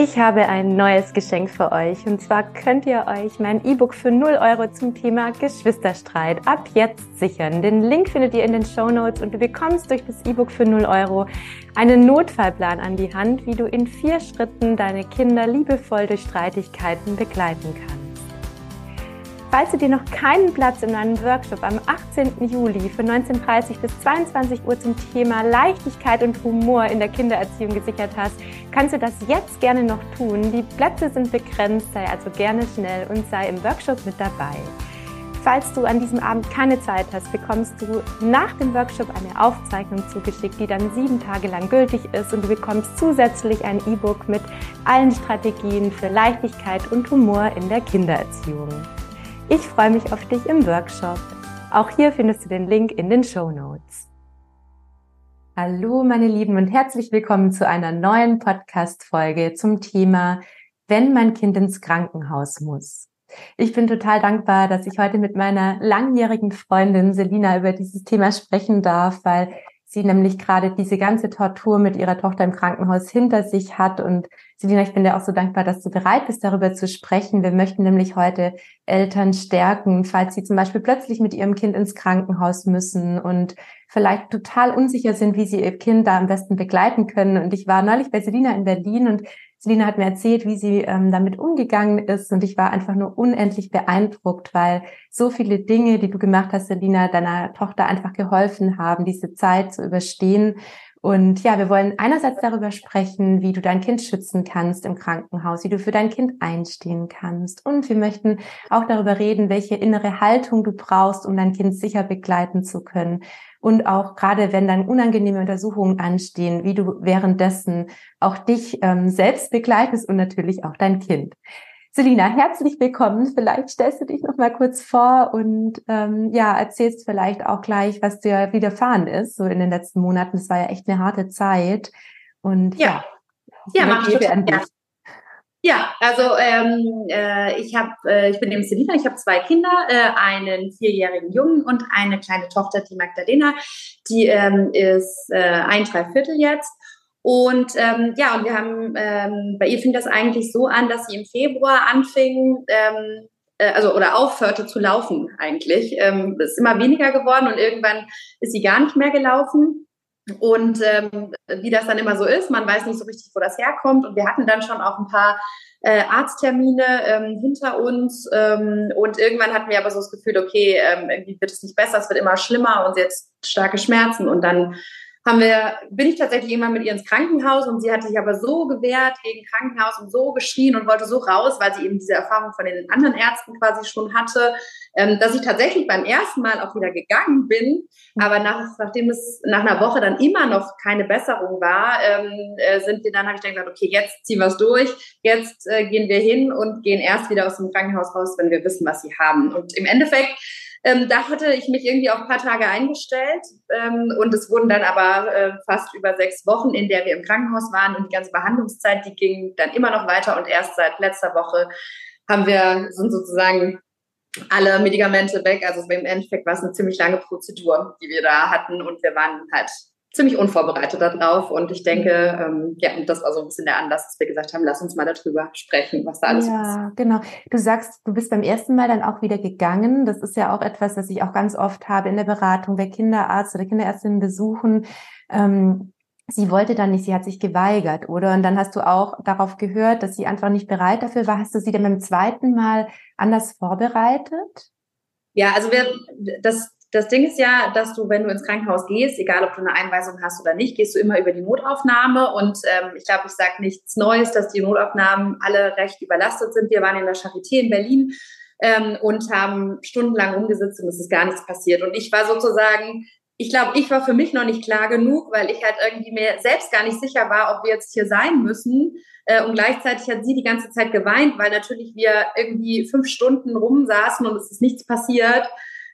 Ich habe ein neues Geschenk für euch und zwar könnt ihr euch mein E-Book für 0 Euro zum Thema Geschwisterstreit ab jetzt sichern. Den Link findet ihr in den Show Notes und du bekommst durch das E-Book für 0 Euro einen Notfallplan an die Hand, wie du in vier Schritten deine Kinder liebevoll durch Streitigkeiten begleiten kannst. Falls du dir noch keinen Platz in meinem Workshop am 18. Juli von 19.30 bis 22 Uhr zum Thema Leichtigkeit und Humor in der Kindererziehung gesichert hast, kannst du das jetzt gerne noch tun. Die Plätze sind begrenzt, sei also gerne schnell und sei im Workshop mit dabei. Falls du an diesem Abend keine Zeit hast, bekommst du nach dem Workshop eine Aufzeichnung zugeschickt, die dann sieben Tage lang gültig ist und du bekommst zusätzlich ein E-Book mit allen Strategien für Leichtigkeit und Humor in der Kindererziehung. Ich freue mich auf dich im Workshop. Auch hier findest du den Link in den Show Notes. Hallo, meine Lieben, und herzlich willkommen zu einer neuen Podcast-Folge zum Thema, wenn mein Kind ins Krankenhaus muss. Ich bin total dankbar, dass ich heute mit meiner langjährigen Freundin Selina über dieses Thema sprechen darf, weil sie nämlich gerade diese ganze Tortur mit ihrer Tochter im Krankenhaus hinter sich hat. Und Selina, ich bin dir auch so dankbar, dass du bereit bist, darüber zu sprechen. Wir möchten nämlich heute Eltern stärken, falls sie zum Beispiel plötzlich mit ihrem Kind ins Krankenhaus müssen und vielleicht total unsicher sind, wie sie ihr Kind da am besten begleiten können. Und ich war neulich bei Selina in Berlin und Selina hat mir erzählt, wie sie ähm, damit umgegangen ist und ich war einfach nur unendlich beeindruckt, weil so viele Dinge, die du gemacht hast, Selina, deiner Tochter einfach geholfen haben, diese Zeit zu überstehen. Und ja, wir wollen einerseits darüber sprechen, wie du dein Kind schützen kannst im Krankenhaus, wie du für dein Kind einstehen kannst. Und wir möchten auch darüber reden, welche innere Haltung du brauchst, um dein Kind sicher begleiten zu können und auch gerade wenn dann unangenehme Untersuchungen anstehen, wie du währenddessen auch dich ähm, selbst begleitest und natürlich auch dein Kind. Selina, herzlich willkommen. Vielleicht stellst du dich noch mal kurz vor und ähm, ja, erzählst vielleicht auch gleich, was dir widerfahren ist, so in den letzten Monaten. Es war ja echt eine harte Zeit. Und ja, ja, ja mach ich total, ja. Ja, also ähm, äh, ich habe, äh, ich bin eben Selina, ich habe zwei Kinder, äh, einen vierjährigen Jungen und eine kleine Tochter, die Magdalena, die ähm, ist äh, ein Dreiviertel jetzt. Und ähm, ja, und wir haben, ähm, bei ihr fing das eigentlich so an, dass sie im Februar anfing, ähm, äh, also oder aufhörte zu laufen eigentlich. Ähm, ist immer weniger geworden und irgendwann ist sie gar nicht mehr gelaufen. Und ähm, wie das dann immer so ist, man weiß nicht so richtig, wo das herkommt. Und wir hatten dann schon auch ein paar äh, Arzttermine ähm, hinter uns. Ähm, und irgendwann hatten wir aber so das Gefühl, okay, ähm, irgendwie wird es nicht besser, es wird immer schlimmer und hat starke Schmerzen. Und dann haben wir, bin ich tatsächlich immer mit ihr ins Krankenhaus und sie hat sich aber so gewehrt gegen Krankenhaus und so geschrien und wollte so raus, weil sie eben diese Erfahrung von den anderen Ärzten quasi schon hatte, ähm, dass ich tatsächlich beim ersten Mal auch wieder gegangen bin. Aber nach, nachdem es nach einer Woche dann immer noch keine Besserung war, ähm, äh, sind wir dann, habe ich dann gesagt, okay, jetzt ziehen wir es durch, jetzt äh, gehen wir hin und gehen erst wieder aus dem Krankenhaus raus, wenn wir wissen, was sie haben. Und im Endeffekt ähm, da hatte ich mich irgendwie auf ein paar Tage eingestellt ähm, und es wurden dann aber äh, fast über sechs Wochen, in der wir im Krankenhaus waren und die ganze Behandlungszeit, die ging dann immer noch weiter und erst seit letzter Woche haben wir, sind sozusagen alle Medikamente weg. Also im Endeffekt war es eine ziemlich lange Prozedur, die wir da hatten und wir waren halt ziemlich unvorbereitet darauf. Und ich denke, ähm, ja, das war so ein bisschen der Anlass, dass wir gesagt haben, lass uns mal darüber sprechen, was da alles ja, ist. Ja, genau. Du sagst, du bist beim ersten Mal dann auch wieder gegangen. Das ist ja auch etwas, was ich auch ganz oft habe in der Beratung, wer Kinderarzt oder Kinderärztinnen besuchen. Ähm, sie wollte dann nicht, sie hat sich geweigert, oder? Und dann hast du auch darauf gehört, dass sie einfach nicht bereit dafür war. Hast du sie dann beim zweiten Mal anders vorbereitet? Ja, also wir, das, das Ding ist ja, dass du, wenn du ins Krankenhaus gehst, egal ob du eine Einweisung hast oder nicht, gehst du immer über die Notaufnahme. Und ähm, ich glaube, ich sage nichts Neues, dass die Notaufnahmen alle recht überlastet sind. Wir waren in der Charité in Berlin ähm, und haben stundenlang umgesetzt und es ist gar nichts passiert. Und ich war sozusagen, ich glaube, ich war für mich noch nicht klar genug, weil ich halt irgendwie mir selbst gar nicht sicher war, ob wir jetzt hier sein müssen. Äh, und gleichzeitig hat sie die ganze Zeit geweint, weil natürlich wir irgendwie fünf Stunden rumsaßen und es ist nichts passiert.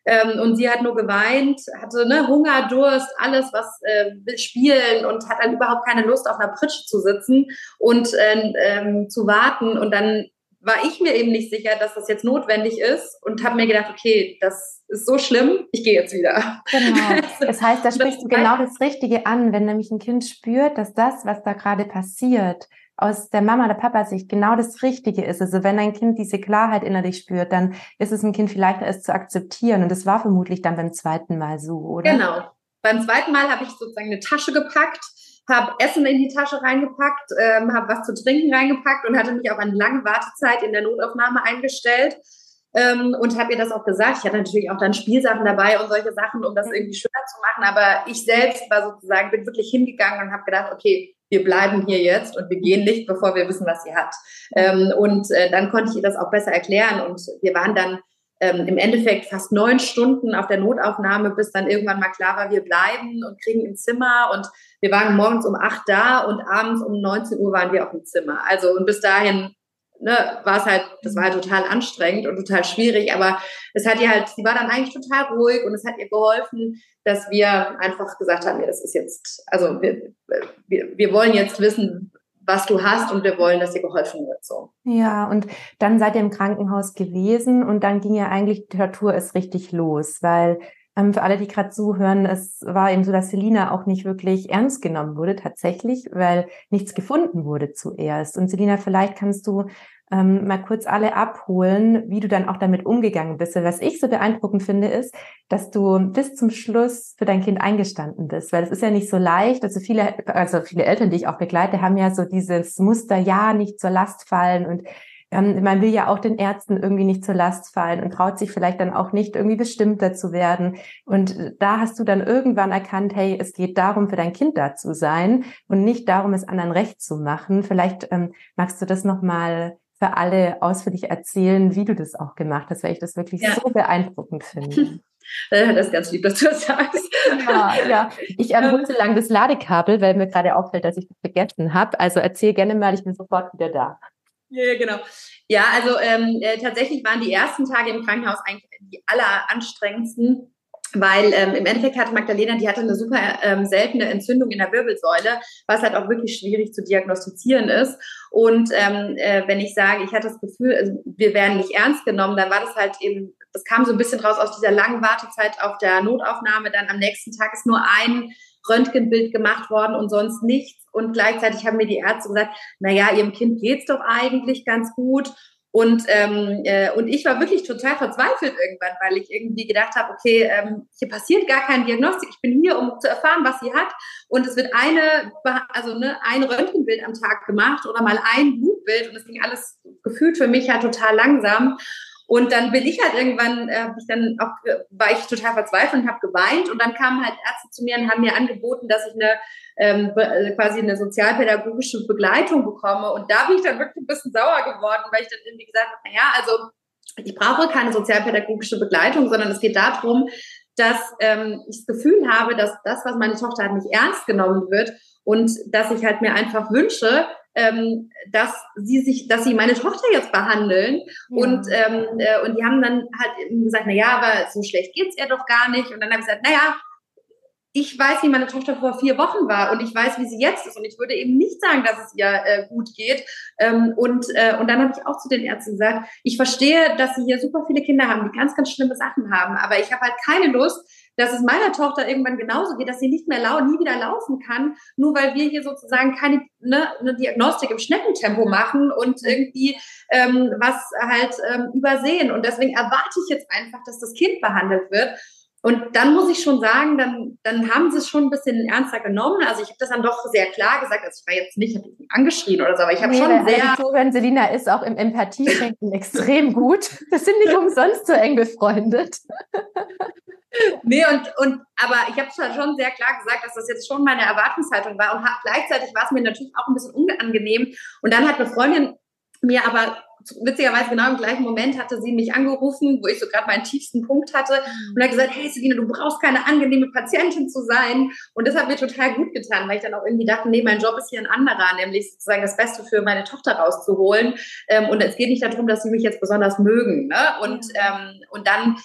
Ähm, und sie hat nur geweint, hatte ne, Hunger, Durst, alles, was äh, will spielen und hat dann überhaupt keine Lust, auf einer Pritsche zu sitzen und äh, ähm, zu warten. Und dann war ich mir eben nicht sicher, dass das jetzt notwendig ist und habe mir gedacht, okay, das ist so schlimm, ich gehe jetzt wieder. Genau. Das heißt, da sprichst du genau das Richtige an, wenn nämlich ein Kind spürt, dass das, was da gerade passiert, aus der Mama oder Papa Sicht genau das Richtige ist. Also wenn ein Kind diese Klarheit innerlich spürt, dann ist es ein Kind vielleicht es zu akzeptieren. Und das war vermutlich dann beim zweiten Mal so, oder? Genau. Beim zweiten Mal habe ich sozusagen eine Tasche gepackt, habe Essen in die Tasche reingepackt, ähm, habe was zu trinken reingepackt und hatte mich auf eine lange Wartezeit in der Notaufnahme eingestellt. Ähm, und habe ihr das auch gesagt. Ich hatte natürlich auch dann Spielsachen dabei und solche Sachen, um das irgendwie schöner zu machen. Aber ich selbst war sozusagen, bin wirklich hingegangen und habe gedacht, okay, wir bleiben hier jetzt und wir gehen nicht, bevor wir wissen, was sie hat. Ähm, und äh, dann konnte ich ihr das auch besser erklären. Und wir waren dann ähm, im Endeffekt fast neun Stunden auf der Notaufnahme, bis dann irgendwann mal klar war, wir bleiben und kriegen ein Zimmer. Und wir waren morgens um acht da und abends um 19 Uhr waren wir auf dem Zimmer. Also und bis dahin ne, war es halt, das war halt total anstrengend und total schwierig, aber es hat ihr halt, sie war dann eigentlich total ruhig und es hat ihr geholfen, dass wir einfach gesagt haben, ja, das ist jetzt, also wir, wir, wir wollen jetzt wissen, was du hast und wir wollen, dass dir geholfen wird. So. Ja, und dann seid ihr im Krankenhaus gewesen und dann ging ja eigentlich die Tour ist richtig los, weil für alle, die gerade zuhören, es war eben so, dass Selina auch nicht wirklich ernst genommen wurde tatsächlich, weil nichts gefunden wurde zuerst. Und Selina, vielleicht kannst du ähm, mal kurz alle abholen, wie du dann auch damit umgegangen bist. was ich so beeindruckend finde, ist, dass du bis zum Schluss für dein Kind eingestanden bist, weil es ist ja nicht so leicht. Also viele, also viele Eltern, die ich auch begleite, haben ja so dieses Muster, ja, nicht zur Last fallen und ähm, man will ja auch den Ärzten irgendwie nicht zur Last fallen und traut sich vielleicht dann auch nicht irgendwie bestimmter zu werden. Und da hast du dann irgendwann erkannt, hey, es geht darum, für dein Kind da zu sein und nicht darum, es anderen recht zu machen. Vielleicht ähm, magst du das nochmal für alle ausführlich erzählen, wie du das auch gemacht hast, weil ich das wirklich ja. so beeindruckend finde. Das ist ganz lieb, dass du das sagst. Ja, ja. Ich ähm, hole so lange das Ladekabel, weil mir gerade auffällt, dass ich das vergessen habe. Also erzähl gerne mal, ich bin sofort wieder da. Ja, genau. Ja, also ähm, äh, tatsächlich waren die ersten Tage im Krankenhaus eigentlich die alleranstrengendsten weil ähm, im Endeffekt hatte Magdalena, die hatte eine super ähm, seltene Entzündung in der Wirbelsäule, was halt auch wirklich schwierig zu diagnostizieren ist. Und ähm, äh, wenn ich sage, ich hatte das Gefühl, also wir werden nicht ernst genommen, dann war das halt eben, das kam so ein bisschen raus aus dieser langen Wartezeit auf der Notaufnahme. Dann am nächsten Tag ist nur ein Röntgenbild gemacht worden und sonst nichts. Und gleichzeitig haben mir die Ärzte gesagt, na ja, ihrem Kind geht's doch eigentlich ganz gut. Und, ähm, äh, und ich war wirklich total verzweifelt irgendwann, weil ich irgendwie gedacht habe, okay, ähm, hier passiert gar kein Diagnostik. Ich bin hier, um zu erfahren, was sie hat. Und es wird eine, also ne, ein Röntgenbild am Tag gemacht oder mal ein Blutbild. Und es ging alles gefühlt für mich ja total langsam. Und dann bin ich halt irgendwann, äh, ich dann auch, war ich total verzweifelt und habe geweint. Und dann kamen halt Ärzte zu mir und haben mir angeboten, dass ich eine ähm, äh, quasi eine sozialpädagogische Begleitung bekomme. Und da bin ich dann wirklich ein bisschen sauer geworden, weil ich dann irgendwie gesagt habe, naja, also ich brauche keine sozialpädagogische Begleitung, sondern es geht darum, dass ähm, ich das Gefühl habe, dass das, was meine Tochter hat, nicht ernst genommen wird und dass ich halt mir einfach wünsche, ähm, dass sie sich, dass sie meine Tochter jetzt behandeln. Ja. Und, ähm, äh, und die haben dann halt gesagt, na ja, aber so schlecht geht's ihr doch gar nicht. Und dann habe ich gesagt, na ja, ich weiß, wie meine Tochter vor vier Wochen war und ich weiß, wie sie jetzt ist. Und ich würde eben nicht sagen, dass es ihr äh, gut geht. Ähm, und, äh, und dann habe ich auch zu den Ärzten gesagt, ich verstehe, dass sie hier super viele Kinder haben, die ganz, ganz schlimme Sachen haben. Aber ich habe halt keine Lust, dass es meiner Tochter irgendwann genauso geht, dass sie nicht mehr lau nie wieder laufen kann, nur weil wir hier sozusagen keine ne, eine Diagnostik im Schneckentempo machen und irgendwie ähm, was halt ähm, übersehen. Und deswegen erwarte ich jetzt einfach, dass das Kind behandelt wird. Und dann muss ich schon sagen, dann, dann haben sie es schon ein bisschen ernster genommen. Also ich habe das dann doch sehr klar gesagt. Also ich war jetzt nicht, habe ihn angeschrien oder so, aber ich habe nee, schon sehr. Zuhören, Selina ist auch im Empathie-Schenken extrem gut. Das sind nicht umsonst so eng befreundet. nee, und, und aber ich habe schon sehr klar gesagt, dass das jetzt schon meine Erwartungshaltung war. Und gleichzeitig war es mir natürlich auch ein bisschen unangenehm. Und dann hat eine Freundin mir aber witzigerweise genau im gleichen Moment hatte sie mich angerufen, wo ich so gerade meinen tiefsten Punkt hatte und hat gesagt, hey Selina, du brauchst keine angenehme Patientin zu sein. Und das hat mir total gut getan, weil ich dann auch irgendwie dachte, nee, mein Job ist hier ein anderer, nämlich sozusagen das Beste für meine Tochter rauszuholen. Ähm, und es geht nicht darum, dass sie mich jetzt besonders mögen. Ne? Und, ähm, und dann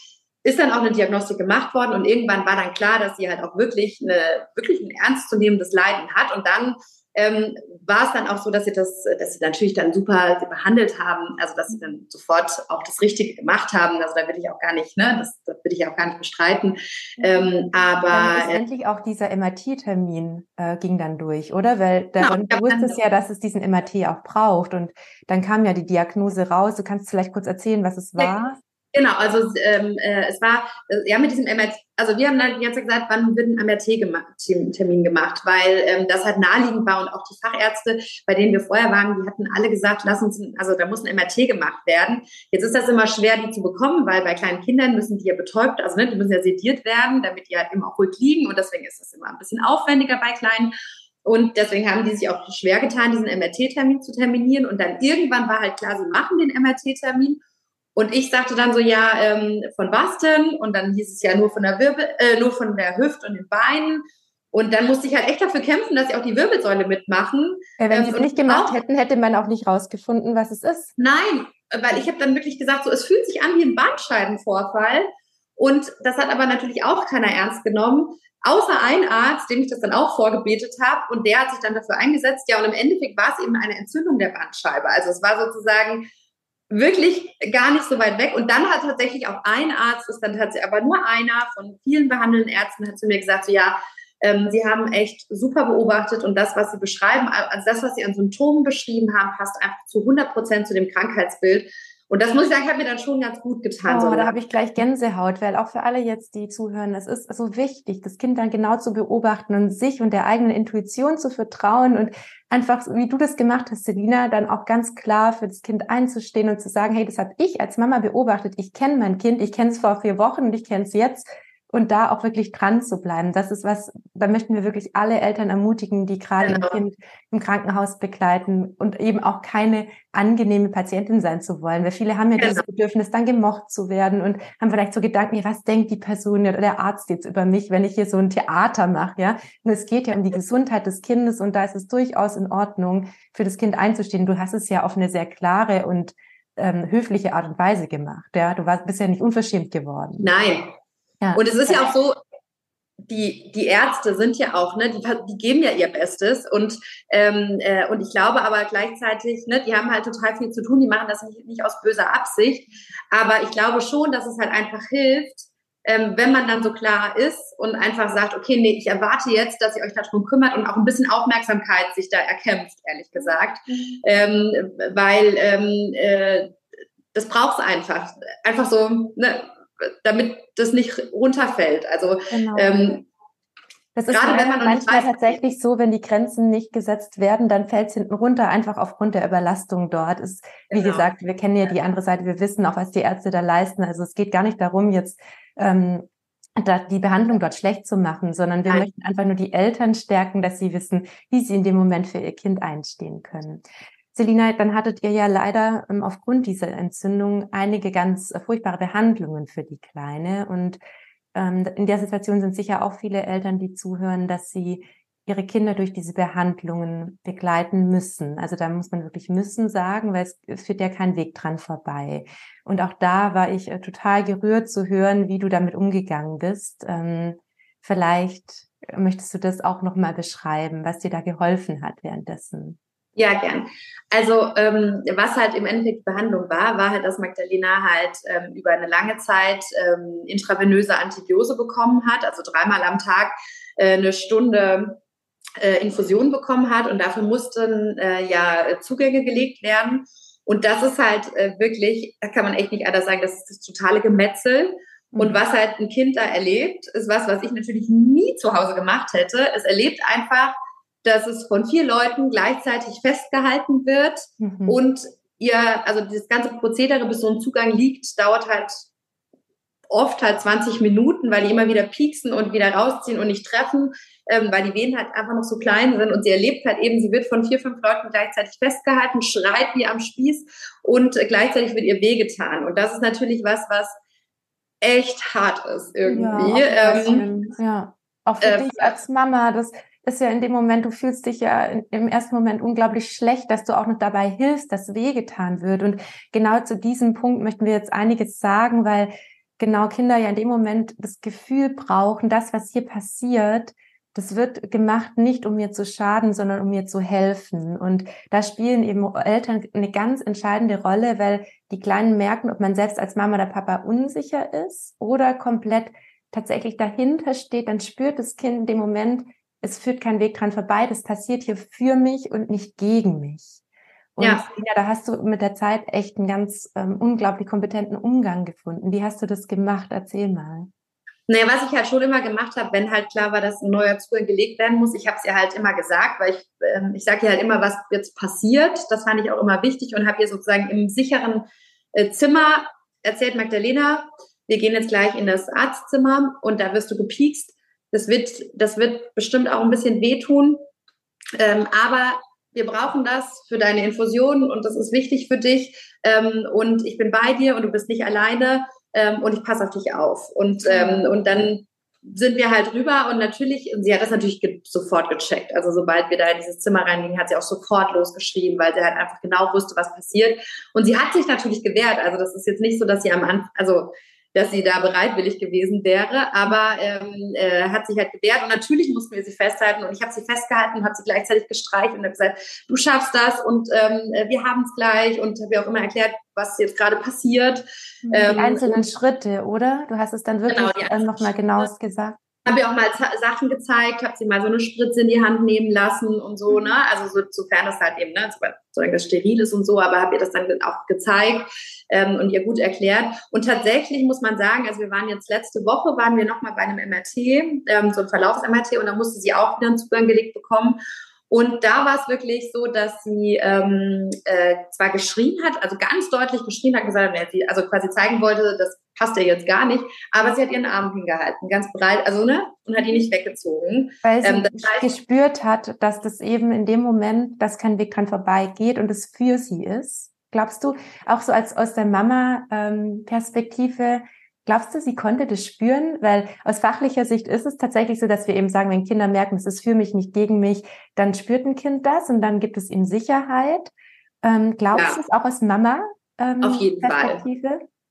ist dann auch eine Diagnostik gemacht worden und irgendwann war dann klar, dass sie halt auch wirklich, eine, wirklich ein ernstzunehmendes Leiden hat. Und dann ähm, war es dann auch so, dass sie das, dass sie natürlich dann super behandelt haben, also dass sie dann sofort auch das Richtige gemacht haben. Also da will ich auch gar nicht, ne, das, das will ich auch gar nicht bestreiten. Ähm, aber dann endlich auch dieser MRT-Termin äh, ging dann durch, oder? Weil da, genau, du wusstest ja, dass es diesen MRT auch braucht und dann kam ja die Diagnose raus. Du kannst vielleicht kurz erzählen, was es war? Genau, also ähm, äh, es war äh, ja mit diesem MRT, also wir haben dann die ganze Zeit gesagt, wann wird ein MRT-Termin gemacht, weil ähm, das halt naheliegend war und auch die Fachärzte, bei denen wir vorher waren, die hatten alle gesagt, lass uns, also da muss ein MRT gemacht werden. Jetzt ist das immer schwer, die zu bekommen, weil bei kleinen Kindern müssen die ja betäubt, also ne, die müssen ja sediert werden, damit die halt immer auch ruhig liegen und deswegen ist das immer ein bisschen aufwendiger bei kleinen. Und deswegen haben die sich auch schwer getan, diesen MRT-Termin zu terminieren. Und dann irgendwann war halt klar, sie machen den MRT-Termin. Und ich sagte dann so, ja, ähm, von was denn? Und dann hieß es ja nur von der Wirbel, äh, nur von der Hüfte und den Beinen. Und dann musste ich halt echt dafür kämpfen, dass sie auch die Wirbelsäule mitmachen. Ja, wenn ähm, sie es nicht gemacht auch, hätten, hätte man auch nicht rausgefunden, was es ist. Nein, weil ich habe dann wirklich gesagt, so es fühlt sich an wie ein Bandscheibenvorfall. Und das hat aber natürlich auch keiner ernst genommen, außer ein Arzt, dem ich das dann auch vorgebetet habe. Und der hat sich dann dafür eingesetzt. Ja, und im Endeffekt war es eben eine Entzündung der Bandscheibe. Also es war sozusagen wirklich gar nicht so weit weg. Und dann hat tatsächlich auch ein Arzt, ist dann tatsächlich aber nur einer von vielen behandelnden Ärzten, hat zu mir gesagt, so ja, ähm, sie haben echt super beobachtet und das, was sie beschreiben, also das, was sie an Symptomen beschrieben haben, passt einfach zu 100 Prozent zu dem Krankheitsbild. Und das muss ich sagen, hat mir dann schon ganz gut getan. Oh, so da habe ich gleich Gänsehaut, weil auch für alle jetzt, die zuhören, es ist so wichtig, das Kind dann genau zu beobachten und sich und der eigenen Intuition zu vertrauen und einfach, wie du das gemacht hast, Selina, dann auch ganz klar für das Kind einzustehen und zu sagen, hey, das habe ich als Mama beobachtet. Ich kenne mein Kind, ich kenne es vor vier Wochen und ich kenne es jetzt und da auch wirklich dran zu bleiben. Das ist was, da möchten wir wirklich alle Eltern ermutigen, die gerade genau. ein Kind im Krankenhaus begleiten und eben auch keine angenehme Patientin sein zu wollen. Weil viele haben ja genau. dieses Bedürfnis, dann gemocht zu werden und haben vielleicht so Gedanken, ja, was denkt die Person oder der Arzt jetzt über mich, wenn ich hier so ein Theater mache, ja? Und es geht ja um die Gesundheit des Kindes und da ist es durchaus in Ordnung, für das Kind einzustehen. Du hast es ja auf eine sehr klare und ähm, höfliche Art und Weise gemacht. Ja, du warst bisher nicht unverschämt geworden. Nein, ja. Und es ist ja auch so, die, die Ärzte sind ja auch, ne, die, die geben ja ihr Bestes und, ähm, äh, und ich glaube aber gleichzeitig, ne, die haben halt total viel zu tun, die machen das nicht, nicht aus böser Absicht, aber ich glaube schon, dass es halt einfach hilft, ähm, wenn man dann so klar ist und einfach sagt, okay, nee, ich erwarte jetzt, dass ihr euch darum kümmert und auch ein bisschen Aufmerksamkeit sich da erkämpft, ehrlich gesagt, mhm. ähm, weil ähm, äh, das braucht es einfach, einfach so, ne, damit das nicht runterfällt. Also genau. ähm, das ist Gerade wenn man manchmal tatsächlich so, wenn die Grenzen nicht gesetzt werden, dann fällt es hinten runter, einfach aufgrund der Überlastung dort. Ist, wie genau. gesagt, wir kennen ja die andere Seite, wir wissen auch, was die Ärzte da leisten. Also es geht gar nicht darum, jetzt ähm, da die Behandlung dort schlecht zu machen, sondern wir Nein. möchten einfach nur die Eltern stärken, dass sie wissen, wie sie in dem Moment für ihr Kind einstehen können. Selina, dann hattet ihr ja leider ähm, aufgrund dieser Entzündung einige ganz äh, furchtbare Behandlungen für die Kleine. Und ähm, in der Situation sind sicher auch viele Eltern, die zuhören, dass sie ihre Kinder durch diese Behandlungen begleiten müssen. Also da muss man wirklich müssen sagen, weil es führt ja kein Weg dran vorbei. Und auch da war ich äh, total gerührt zu hören, wie du damit umgegangen bist. Ähm, vielleicht möchtest du das auch nochmal beschreiben, was dir da geholfen hat währenddessen. Ja, gern. Also ähm, was halt im Endeffekt die Behandlung war, war halt, dass Magdalena halt ähm, über eine lange Zeit ähm, intravenöse Antibiose bekommen hat, also dreimal am Tag äh, eine Stunde äh, Infusion bekommen hat und dafür mussten äh, ja Zugänge gelegt werden. Und das ist halt äh, wirklich, da kann man echt nicht anders sagen, das ist das totale Gemetzel. Und mhm. was halt ein Kind da erlebt, ist was, was ich natürlich nie zu Hause gemacht hätte. Es erlebt einfach, dass es von vier Leuten gleichzeitig festgehalten wird mhm. und ihr, also das ganze Prozedere, bis so ein Zugang liegt, dauert halt oft halt 20 Minuten, weil die immer wieder pieksen und wieder rausziehen und nicht treffen, ähm, weil die Venen halt einfach noch so klein sind und sie erlebt halt eben, sie wird von vier, fünf Leuten gleichzeitig festgehalten, schreit wie am Spieß und gleichzeitig wird ihr wehgetan. Und das ist natürlich was, was echt hart ist irgendwie. Ja, ähm, ja. auch für äh, dich als Mama, das ist ja in dem Moment, du fühlst dich ja im ersten Moment unglaublich schlecht, dass du auch noch dabei hilfst, dass wehgetan wird. Und genau zu diesem Punkt möchten wir jetzt einiges sagen, weil genau Kinder ja in dem Moment das Gefühl brauchen, das, was hier passiert, das wird gemacht nicht, um mir zu schaden, sondern um mir zu helfen. Und da spielen eben Eltern eine ganz entscheidende Rolle, weil die Kleinen merken, ob man selbst als Mama oder Papa unsicher ist oder komplett tatsächlich dahinter steht, dann spürt das Kind in dem Moment, es führt kein Weg dran vorbei, das passiert hier für mich und nicht gegen mich. Und ja. ja, da hast du mit der Zeit echt einen ganz ähm, unglaublich kompetenten Umgang gefunden. Wie hast du das gemacht? Erzähl mal. Naja, was ich halt schon immer gemacht habe, wenn halt klar war, dass ein neuer Zugang gelegt werden muss, ich habe es ihr halt immer gesagt, weil ich, ähm, ich sage ihr halt immer, was jetzt passiert. Das fand ich auch immer wichtig und habe ihr sozusagen im sicheren äh, Zimmer erzählt, Magdalena, wir gehen jetzt gleich in das Arztzimmer und da wirst du gepiekst. Das wird, das wird bestimmt auch ein bisschen wehtun. Ähm, aber wir brauchen das für deine Infusion und das ist wichtig für dich. Ähm, und ich bin bei dir und du bist nicht alleine ähm, und ich passe auf dich auf. Und, ähm, und dann sind wir halt rüber und natürlich, sie hat das natürlich ge sofort gecheckt. Also sobald wir da in dieses Zimmer reingingen, hat sie auch sofort losgeschrieben, weil sie halt einfach genau wusste, was passiert. Und sie hat sich natürlich gewehrt. Also das ist jetzt nicht so, dass sie am Anfang, also dass sie da bereitwillig gewesen wäre, aber ähm, äh, hat sich halt gewehrt. Und natürlich mussten wir sie festhalten. Und ich habe sie festgehalten und habe sie gleichzeitig gestreicht und habe gesagt, du schaffst das und ähm, äh, wir haben es gleich. Und habe ihr auch immer erklärt, was jetzt gerade passiert. Die ähm, einzelnen Schritte, oder? Du hast es dann wirklich genau, äh, nochmal genau gesagt habe ihr auch mal Sachen gezeigt, habe sie mal so eine Spritze in die Hand nehmen lassen und so, ne? Also so, sofern das halt eben, ne, solange das steril ist und so, aber habe ihr das dann auch gezeigt ähm, und ihr gut erklärt. Und tatsächlich muss man sagen, also wir waren jetzt letzte Woche, waren wir nochmal bei einem MRT, ähm, so ein Verlaufs-MRT und da musste sie auch wieder einen Zugang gelegt bekommen. Und da war es wirklich so, dass sie ähm, äh, zwar geschrien hat, also ganz deutlich geschrien hat, gesagt, sie also quasi zeigen wollte, das passt ja jetzt gar nicht, aber sie hat ihren Arm hingehalten, ganz breit, also ne, und hat ihn nicht weggezogen. Weil sie ähm, gespürt hat, dass das eben in dem Moment, dass kein Weg dran vorbeigeht und es für sie ist. Glaubst du, auch so als aus der Mama-Perspektive, ähm, Glaubst du, sie konnte das spüren? Weil aus fachlicher Sicht ist es tatsächlich so, dass wir eben sagen, wenn Kinder merken, es ist für mich, nicht gegen mich, dann spürt ein Kind das und dann gibt es ihm Sicherheit. Ähm, glaubst ja. du es auch aus Mama? Ähm, Auf jeden Fall.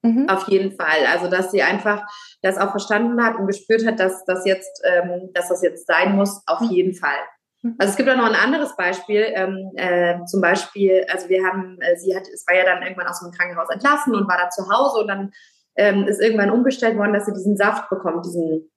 Mhm. Auf jeden Fall. Also, dass sie einfach das auch verstanden hat und gespürt hat, dass das jetzt, ähm, dass das jetzt sein muss. Auf mhm. jeden Fall. Mhm. Also es gibt auch noch ein anderes Beispiel. Ähm, äh, zum Beispiel, also wir haben, äh, sie hat, es war ja dann irgendwann aus dem Krankenhaus entlassen und war da zu Hause und dann ähm, ist irgendwann umgestellt worden, dass sie diesen Saft bekommt, diesen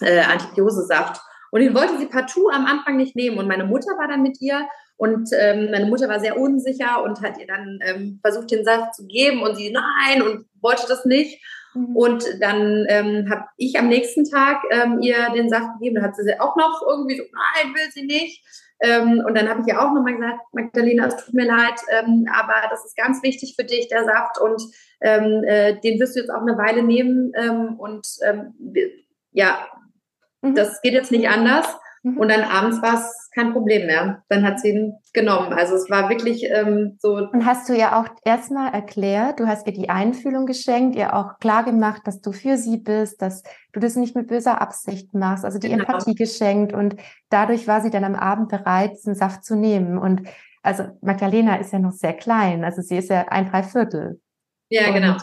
äh, Antibiosesaft. Und den wollte sie partout am Anfang nicht nehmen. Und meine Mutter war dann mit ihr und ähm, meine Mutter war sehr unsicher und hat ihr dann ähm, versucht, den Saft zu geben und sie nein und wollte das nicht. Mhm. Und dann ähm, habe ich am nächsten Tag ähm, ihr den Saft gegeben. Da hat sie auch noch irgendwie so, nein, will sie nicht. Ähm, und dann habe ich ihr auch nochmal gesagt, Magdalena, es tut mir leid, ähm, aber das ist ganz wichtig für dich, der Saft. Und ähm, äh, den wirst du jetzt auch eine Weile nehmen. Ähm, und ähm, ja, mhm. das geht jetzt nicht anders. Mhm. Und dann abends war es kein Problem mehr. Dann hat sie ihn genommen. Also es war wirklich ähm, so. Und hast du ja auch erstmal erklärt, du hast ihr die Einfühlung geschenkt, ihr auch klar gemacht, dass du für sie bist, dass du das nicht mit böser Absicht machst, also die genau. Empathie geschenkt. Und dadurch war sie dann am Abend bereit, diesen Saft zu nehmen. Und also Magdalena ist ja noch sehr klein, also sie ist ja ein Dreiviertel. Ja, und, genau.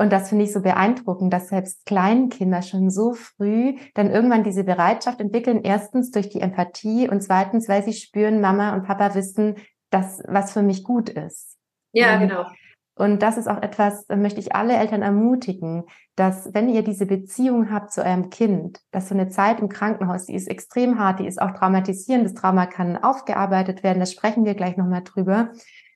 Und das finde ich so beeindruckend, dass selbst Kleinkinder schon so früh dann irgendwann diese Bereitschaft entwickeln. Erstens durch die Empathie und zweitens, weil sie spüren, Mama und Papa wissen, dass was für mich gut ist. Ja, und, genau. Und das ist auch etwas, da möchte ich alle Eltern ermutigen, dass wenn ihr diese Beziehung habt zu eurem Kind, dass so eine Zeit im Krankenhaus, die ist extrem hart, die ist auch traumatisierend, das Trauma kann aufgearbeitet werden, das sprechen wir gleich nochmal drüber.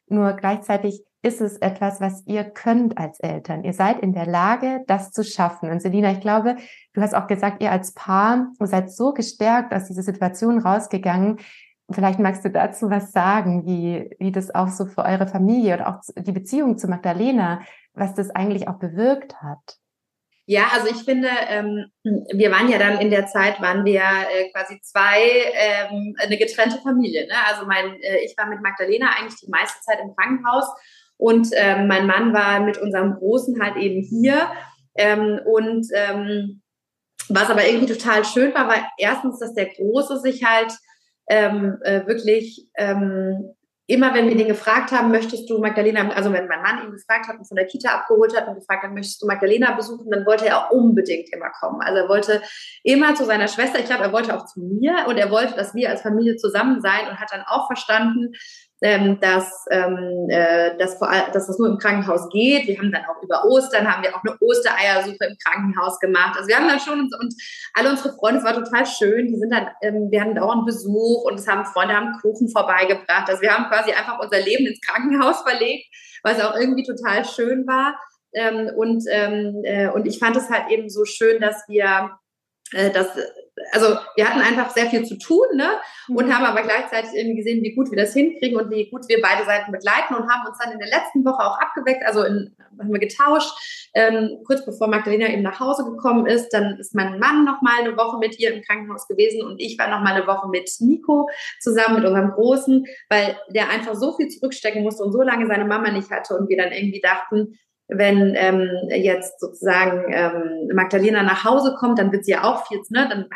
Nur gleichzeitig ist es etwas, was ihr könnt als Eltern. Ihr seid in der Lage, das zu schaffen. Und Selina, ich glaube, du hast auch gesagt, ihr als Paar seid so gestärkt aus dieser Situation rausgegangen. Vielleicht magst du dazu was sagen, wie, wie das auch so für eure Familie oder auch die Beziehung zu Magdalena, was das eigentlich auch bewirkt hat. Ja, also ich finde, ähm, wir waren ja dann in der Zeit, waren wir äh, quasi zwei, ähm, eine getrennte Familie. Ne? Also mein, äh, ich war mit Magdalena eigentlich die meiste Zeit im Krankenhaus und ähm, mein Mann war mit unserem Großen halt eben hier. Ähm, und ähm, was aber irgendwie total schön war, war erstens, dass der Große sich halt ähm, äh, wirklich ähm, immer wenn wir den gefragt haben, möchtest du Magdalena, also wenn mein Mann ihn gefragt hat und von der Kita abgeholt hat und gefragt hat, möchtest du Magdalena besuchen, dann wollte er unbedingt immer kommen. Also er wollte immer zu seiner Schwester, ich glaube, er wollte auch zu mir und er wollte, dass wir als Familie zusammen sein und hat dann auch verstanden, ähm, dass, ähm, äh, dass, vor dass das nur im Krankenhaus geht. Wir haben dann auch über Ostern, haben wir auch eine Ostereiersuche im Krankenhaus gemacht. Also wir haben dann schon, und, und alle unsere Freunde, es war total schön, die sind dann, ähm, wir hatten dauernd Besuch und es haben Freunde haben Kuchen vorbeigebracht. Also wir haben quasi einfach unser Leben ins Krankenhaus verlegt, was auch irgendwie total schön war. Ähm, und, ähm, äh, und ich fand es halt eben so schön, dass wir äh, dass also wir hatten einfach sehr viel zu tun, ne? Und mhm. haben aber gleichzeitig irgendwie gesehen, wie gut wir das hinkriegen und wie gut wir beide Seiten begleiten und haben uns dann in der letzten Woche auch abgeweckt, also in, haben wir getauscht. Ähm, kurz bevor Magdalena eben nach Hause gekommen ist, dann ist mein Mann noch mal eine Woche mit ihr im Krankenhaus gewesen und ich war noch mal eine Woche mit Nico zusammen mit unserem Großen, weil der einfach so viel zurückstecken musste und so lange seine Mama nicht hatte und wir dann irgendwie dachten, wenn ähm, jetzt sozusagen ähm, Magdalena nach Hause kommt, dann wird sie ja auch viel, ne, dann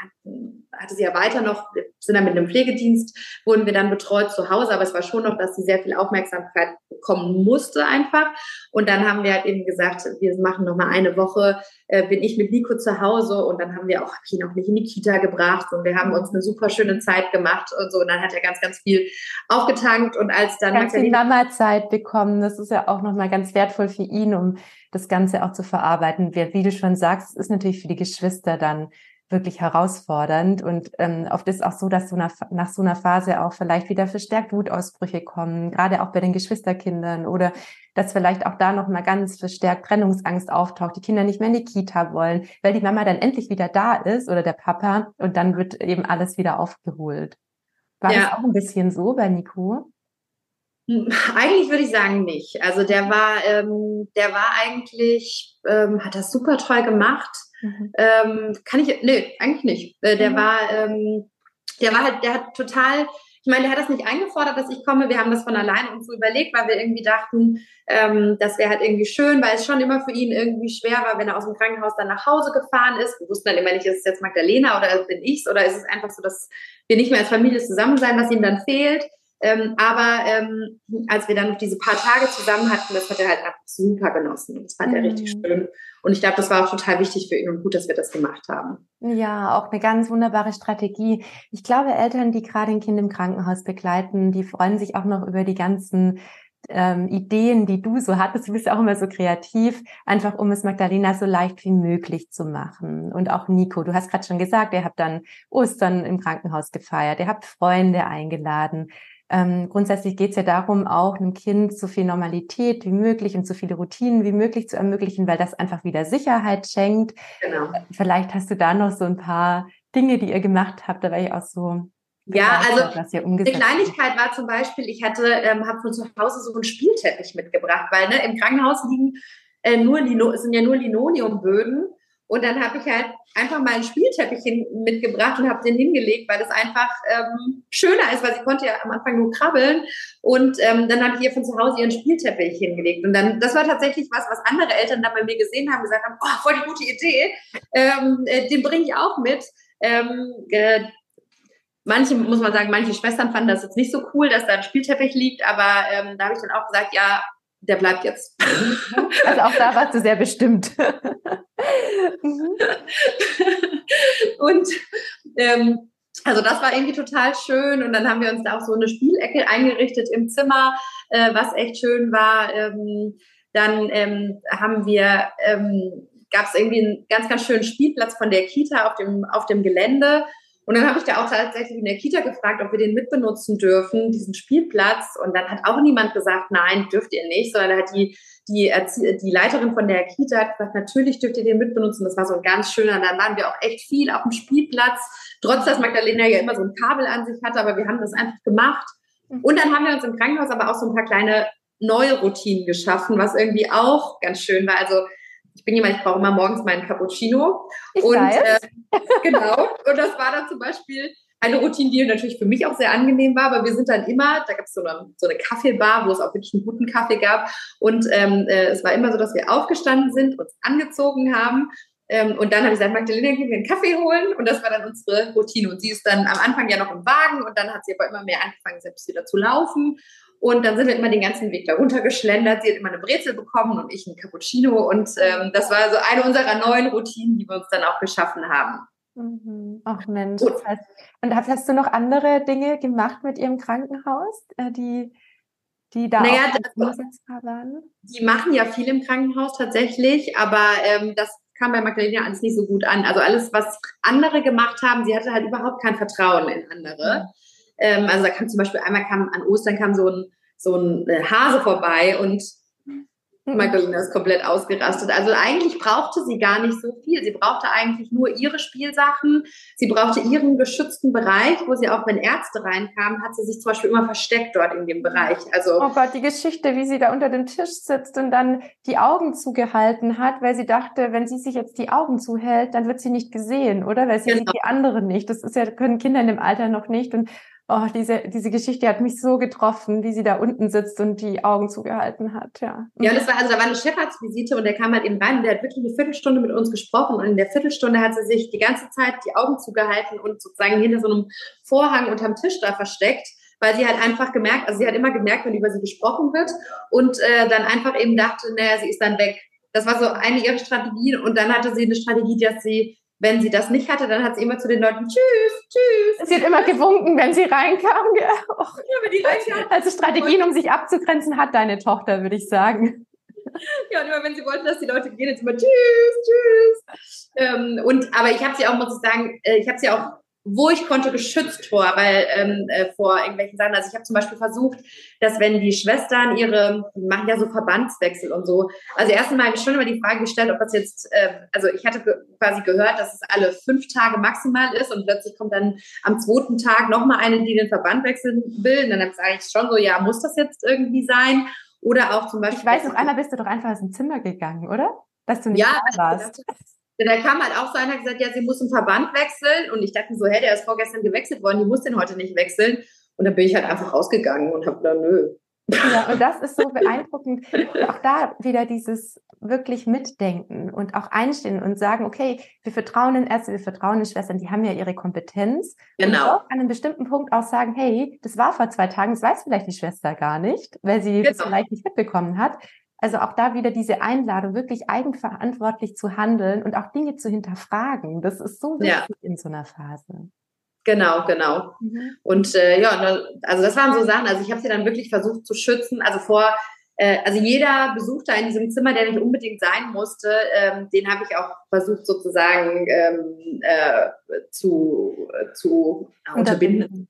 hatte sie ja weiter noch, sind dann mit einem Pflegedienst, wurden wir dann betreut zu Hause, aber es war schon noch, dass sie sehr viel Aufmerksamkeit bekommen musste einfach. Und dann haben wir halt eben gesagt, wir machen noch mal eine Woche, äh, bin ich mit Nico zu Hause und dann haben wir auch, hab ich ihn auch nicht in die Kita gebracht und wir haben uns eine super schöne Zeit gemacht und so. Und dann hat er ganz, ganz viel aufgetankt und als dann ganz viel Mama-Zeit bekommen, das ist ja auch noch mal ganz wertvoll für ihn, um das Ganze auch zu verarbeiten. Wie, wie du schon sagst, ist natürlich für die Geschwister dann wirklich herausfordernd und ähm, oft ist auch so, dass so nach, nach so einer Phase auch vielleicht wieder verstärkt Wutausbrüche kommen, gerade auch bei den Geschwisterkindern oder dass vielleicht auch da noch mal ganz verstärkt Trennungsangst auftaucht, die Kinder nicht mehr in die Kita wollen, weil die Mama dann endlich wieder da ist oder der Papa und dann wird eben alles wieder aufgeholt. War ja. das auch ein bisschen so bei Nico? Hm, eigentlich würde ich sagen nicht. Also der war, ähm, der war eigentlich, ähm, hat das super toll gemacht Mhm. Ähm, kann ich, nee, eigentlich nicht. Äh, der mhm. war, ähm, der war halt, der hat total, ich meine, der hat das nicht eingefordert, dass ich komme. Wir haben das von alleine uns so überlegt, weil wir irgendwie dachten, ähm, das wäre halt irgendwie schön, weil es schon immer für ihn irgendwie schwer war, wenn er aus dem Krankenhaus dann nach Hause gefahren ist. Wir wussten dann immer nicht, ist es jetzt Magdalena oder bin ich's oder ist es einfach so, dass wir nicht mehr als Familie zusammen sein, was ihm dann fehlt. Ähm, aber ähm, als wir dann noch diese paar Tage zusammen hatten, das hat er halt einfach super genossen. Das fand mhm. er richtig mhm. schön. Und ich glaube, das war auch total wichtig für ihn und gut, dass wir das gemacht haben. Ja, auch eine ganz wunderbare Strategie. Ich glaube, Eltern, die gerade ein Kind im Krankenhaus begleiten, die freuen sich auch noch über die ganzen ähm, Ideen, die du so hattest. Du bist ja auch immer so kreativ, einfach um es Magdalena so leicht wie möglich zu machen. Und auch Nico, du hast gerade schon gesagt, ihr habt dann Ostern im Krankenhaus gefeiert, ihr habt Freunde eingeladen. Ähm, grundsätzlich geht es ja darum, auch einem Kind so viel Normalität wie möglich und so viele Routinen wie möglich zu ermöglichen, weil das einfach wieder Sicherheit schenkt. Genau. Äh, vielleicht hast du da noch so ein paar Dinge, die ihr gemacht habt, da wäre ich auch so. Ja, also eine Kleinigkeit war zum Beispiel, ich hatte, ähm, habe von zu Hause so einen Spielteppich mitgebracht, weil ne, im Krankenhaus liegen äh, nur Lino, sind ja nur Linoleumböden und dann habe ich halt einfach mal ein Spielteppich mitgebracht und habe den hingelegt, weil das einfach ähm, schöner ist, weil sie konnte ja am Anfang nur krabbeln. Und ähm, dann habe ich ihr von zu Hause ihren Spielteppich hingelegt. Und dann, das war tatsächlich was, was andere Eltern dann bei mir gesehen haben, gesagt haben, oh, voll die gute Idee, ähm, äh, den bringe ich auch mit. Ähm, äh, manche, muss man sagen, manche Schwestern fanden das jetzt nicht so cool, dass da ein Spielteppich liegt, aber ähm, da habe ich dann auch gesagt, ja, der bleibt jetzt. Also auch da warst du sehr bestimmt. Mhm. und ähm, also das war irgendwie total schön und dann haben wir uns da auch so eine Spielecke eingerichtet im Zimmer, äh, was echt schön war. Ähm, dann ähm, haben wir, ähm, gab es irgendwie einen ganz, ganz schönen Spielplatz von der Kita auf dem, auf dem Gelände Und dann habe ich da auch tatsächlich in der Kita gefragt, ob wir den mitbenutzen dürfen, diesen Spielplatz. Und dann hat auch niemand gesagt, nein, dürft ihr nicht, sondern hat die, die, die Leiterin von der Kita gesagt, natürlich dürft ihr den mitbenutzen. Das war so ein ganz schöner. Dann waren wir auch echt viel auf dem Spielplatz, trotz dass Magdalena ja immer so ein Kabel an sich hatte, aber wir haben das einfach gemacht. Mhm. Und dann haben wir uns im Krankenhaus aber auch so ein paar kleine neue Routinen geschaffen, was irgendwie auch ganz schön war. Also ich bin jemand, ich brauche immer morgens meinen Cappuccino. Ich und. Äh, genau. Und das war dann zum Beispiel eine Routine, die natürlich für mich auch sehr angenehm war, aber wir sind dann immer, da gab es so eine, so eine Kaffeebar, wo es auch wirklich einen guten Kaffee gab. Und ähm, äh, es war immer so, dass wir aufgestanden sind, uns angezogen haben. Ähm, und dann habe ich gesagt, Magdalena, gehen wir einen Kaffee holen. Und das war dann unsere Routine. Und sie ist dann am Anfang ja noch im Wagen und dann hat sie aber immer mehr angefangen, selbst wieder zu laufen. Und dann sind wir immer den ganzen Weg da runtergeschlendert. Sie hat immer eine Brezel bekommen und ich ein Cappuccino. Und ähm, das war so eine unserer neuen Routinen, die wir uns dann auch geschaffen haben. Mhm. Ach Mensch. Das heißt, und hast du noch andere Dinge gemacht mit ihrem Krankenhaus, äh, die, die da naja, auch umsetzbar waren? Die machen ja viel im Krankenhaus tatsächlich, aber ähm, das kam bei Magdalena alles nicht so gut an. Also alles, was andere gemacht haben, sie hatte halt überhaupt kein Vertrauen in andere. Mhm. Ähm, also da kam zum Beispiel einmal kam an Ostern kam so ein, so ein äh, Hase vorbei und Magdalena ist komplett ausgerastet. Also eigentlich brauchte sie gar nicht so viel. Sie brauchte eigentlich nur ihre Spielsachen. Sie brauchte ihren geschützten Bereich, wo sie auch, wenn Ärzte reinkamen, hat sie sich zum Beispiel immer versteckt dort in dem Bereich. Also oh Gott, die Geschichte, wie sie da unter dem Tisch sitzt und dann die Augen zugehalten hat, weil sie dachte, wenn sie sich jetzt die Augen zuhält, dann wird sie nicht gesehen, oder? Weil sie genau. sieht die anderen nicht. Das ist ja können Kinder in dem Alter noch nicht und Oh, diese, diese Geschichte hat mich so getroffen, wie sie da unten sitzt und die Augen zugehalten hat, ja. Ja, das war, also da war eine Chefarztvisite und der kam halt eben rein und der hat wirklich eine Viertelstunde mit uns gesprochen und in der Viertelstunde hat sie sich die ganze Zeit die Augen zugehalten und sozusagen hinter so einem Vorhang unterm Tisch da versteckt, weil sie halt einfach gemerkt, also sie hat immer gemerkt, wenn über sie gesprochen wird und äh, dann einfach eben dachte, naja, sie ist dann weg. Das war so eine ihrer Strategien und dann hatte sie eine Strategie, dass sie wenn sie das nicht hatte, dann hat sie immer zu den Leuten Tschüss, Tschüss. Sie hat immer gewunken, wenn sie reinkam. Ja, wenn die reinkam. Also Strategien, um sich abzugrenzen, hat deine Tochter, würde ich sagen. Ja, und immer wenn sie wollten, dass die Leute gehen, jetzt immer Tschüss, Tschüss. Ähm, und aber ich habe sie auch, muss ich sagen, äh, ich habe sie auch wo ich konnte, geschützt vor, weil ähm, äh, vor irgendwelchen Sachen. Also ich habe zum Beispiel versucht, dass wenn die Schwestern ihre, die machen ja so Verbandswechsel und so. Also erst einmal habe ich schon immer die Frage gestellt, ob das jetzt, äh, also ich hatte ge quasi gehört, dass es alle fünf Tage maximal ist und plötzlich kommt dann am zweiten Tag nochmal eine, die den Verband wechseln will. Und dann habe ich schon so, ja, muss das jetzt irgendwie sein? Oder auch zum Beispiel. Ich weiß, auf einmal bist du doch einfach aus dem Zimmer gegangen, oder? Dass du nicht ja, da warst. Da kam halt auch so einer gesagt, ja, sie muss im Verband wechseln. Und ich dachte so, hä, der ist vorgestern gewechselt worden, die muss den heute nicht wechseln. Und dann bin ich halt einfach rausgegangen und habe gedacht, nö. Ja, und das ist so beeindruckend. auch da wieder dieses wirklich mitdenken und auch einstehen und sagen, okay, wir vertrauen den Ärzten, wir vertrauen den Schwestern, die haben ja ihre Kompetenz. Genau. Und auch an einem bestimmten Punkt auch sagen, hey, das war vor zwei Tagen, das weiß vielleicht die Schwester gar nicht, weil sie genau. das vielleicht nicht mitbekommen hat. Also auch da wieder diese Einladung, wirklich eigenverantwortlich zu handeln und auch Dinge zu hinterfragen. Das ist so wichtig ja. in so einer Phase. Genau, genau. Mhm. Und äh, ja, also das waren so Sachen. Also ich habe sie dann wirklich versucht zu schützen. Also vor also jeder Besuch da in diesem Zimmer, der nicht unbedingt sein musste, ähm, den habe ich auch versucht sozusagen ähm, äh, zu, zu unterbinden.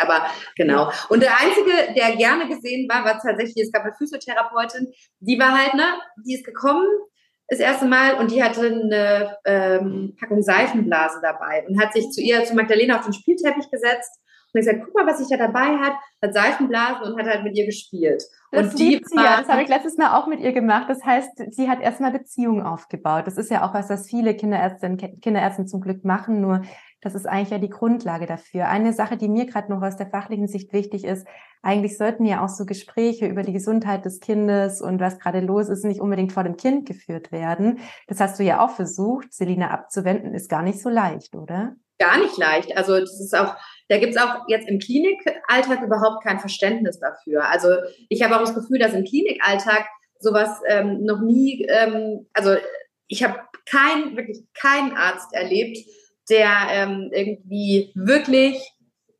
Aber genau. Und der Einzige, der gerne gesehen war, war tatsächlich, es gab eine Physiotherapeutin, die war halt, ne, die ist gekommen, das erste Mal und die hatte eine ähm, Packung Seifenblasen dabei und hat sich zu ihr, zu Magdalena auf den Spielteppich gesetzt und gesagt, guck mal, was ich da dabei hat, hat Seifenblasen und hat halt mit ihr gespielt. Das und die sie ja. Das habe ich letztes Mal auch mit ihr gemacht. Das heißt, sie hat erstmal Beziehungen aufgebaut. Das ist ja auch was, was viele Kinderärztinnen, Kinderärzte zum Glück machen. Nur das ist eigentlich ja die Grundlage dafür. Eine Sache, die mir gerade noch aus der fachlichen Sicht wichtig ist, eigentlich sollten ja auch so Gespräche über die Gesundheit des Kindes und was gerade los ist, nicht unbedingt vor dem Kind geführt werden. Das hast du ja auch versucht, Selina abzuwenden, ist gar nicht so leicht, oder? Gar nicht leicht. Also das ist auch da gibt es auch jetzt im Klinikalltag überhaupt kein Verständnis dafür. Also ich habe auch das Gefühl, dass im Klinikalltag sowas ähm, noch nie, ähm, also ich habe kein, wirklich keinen Arzt erlebt, der ähm, irgendwie wirklich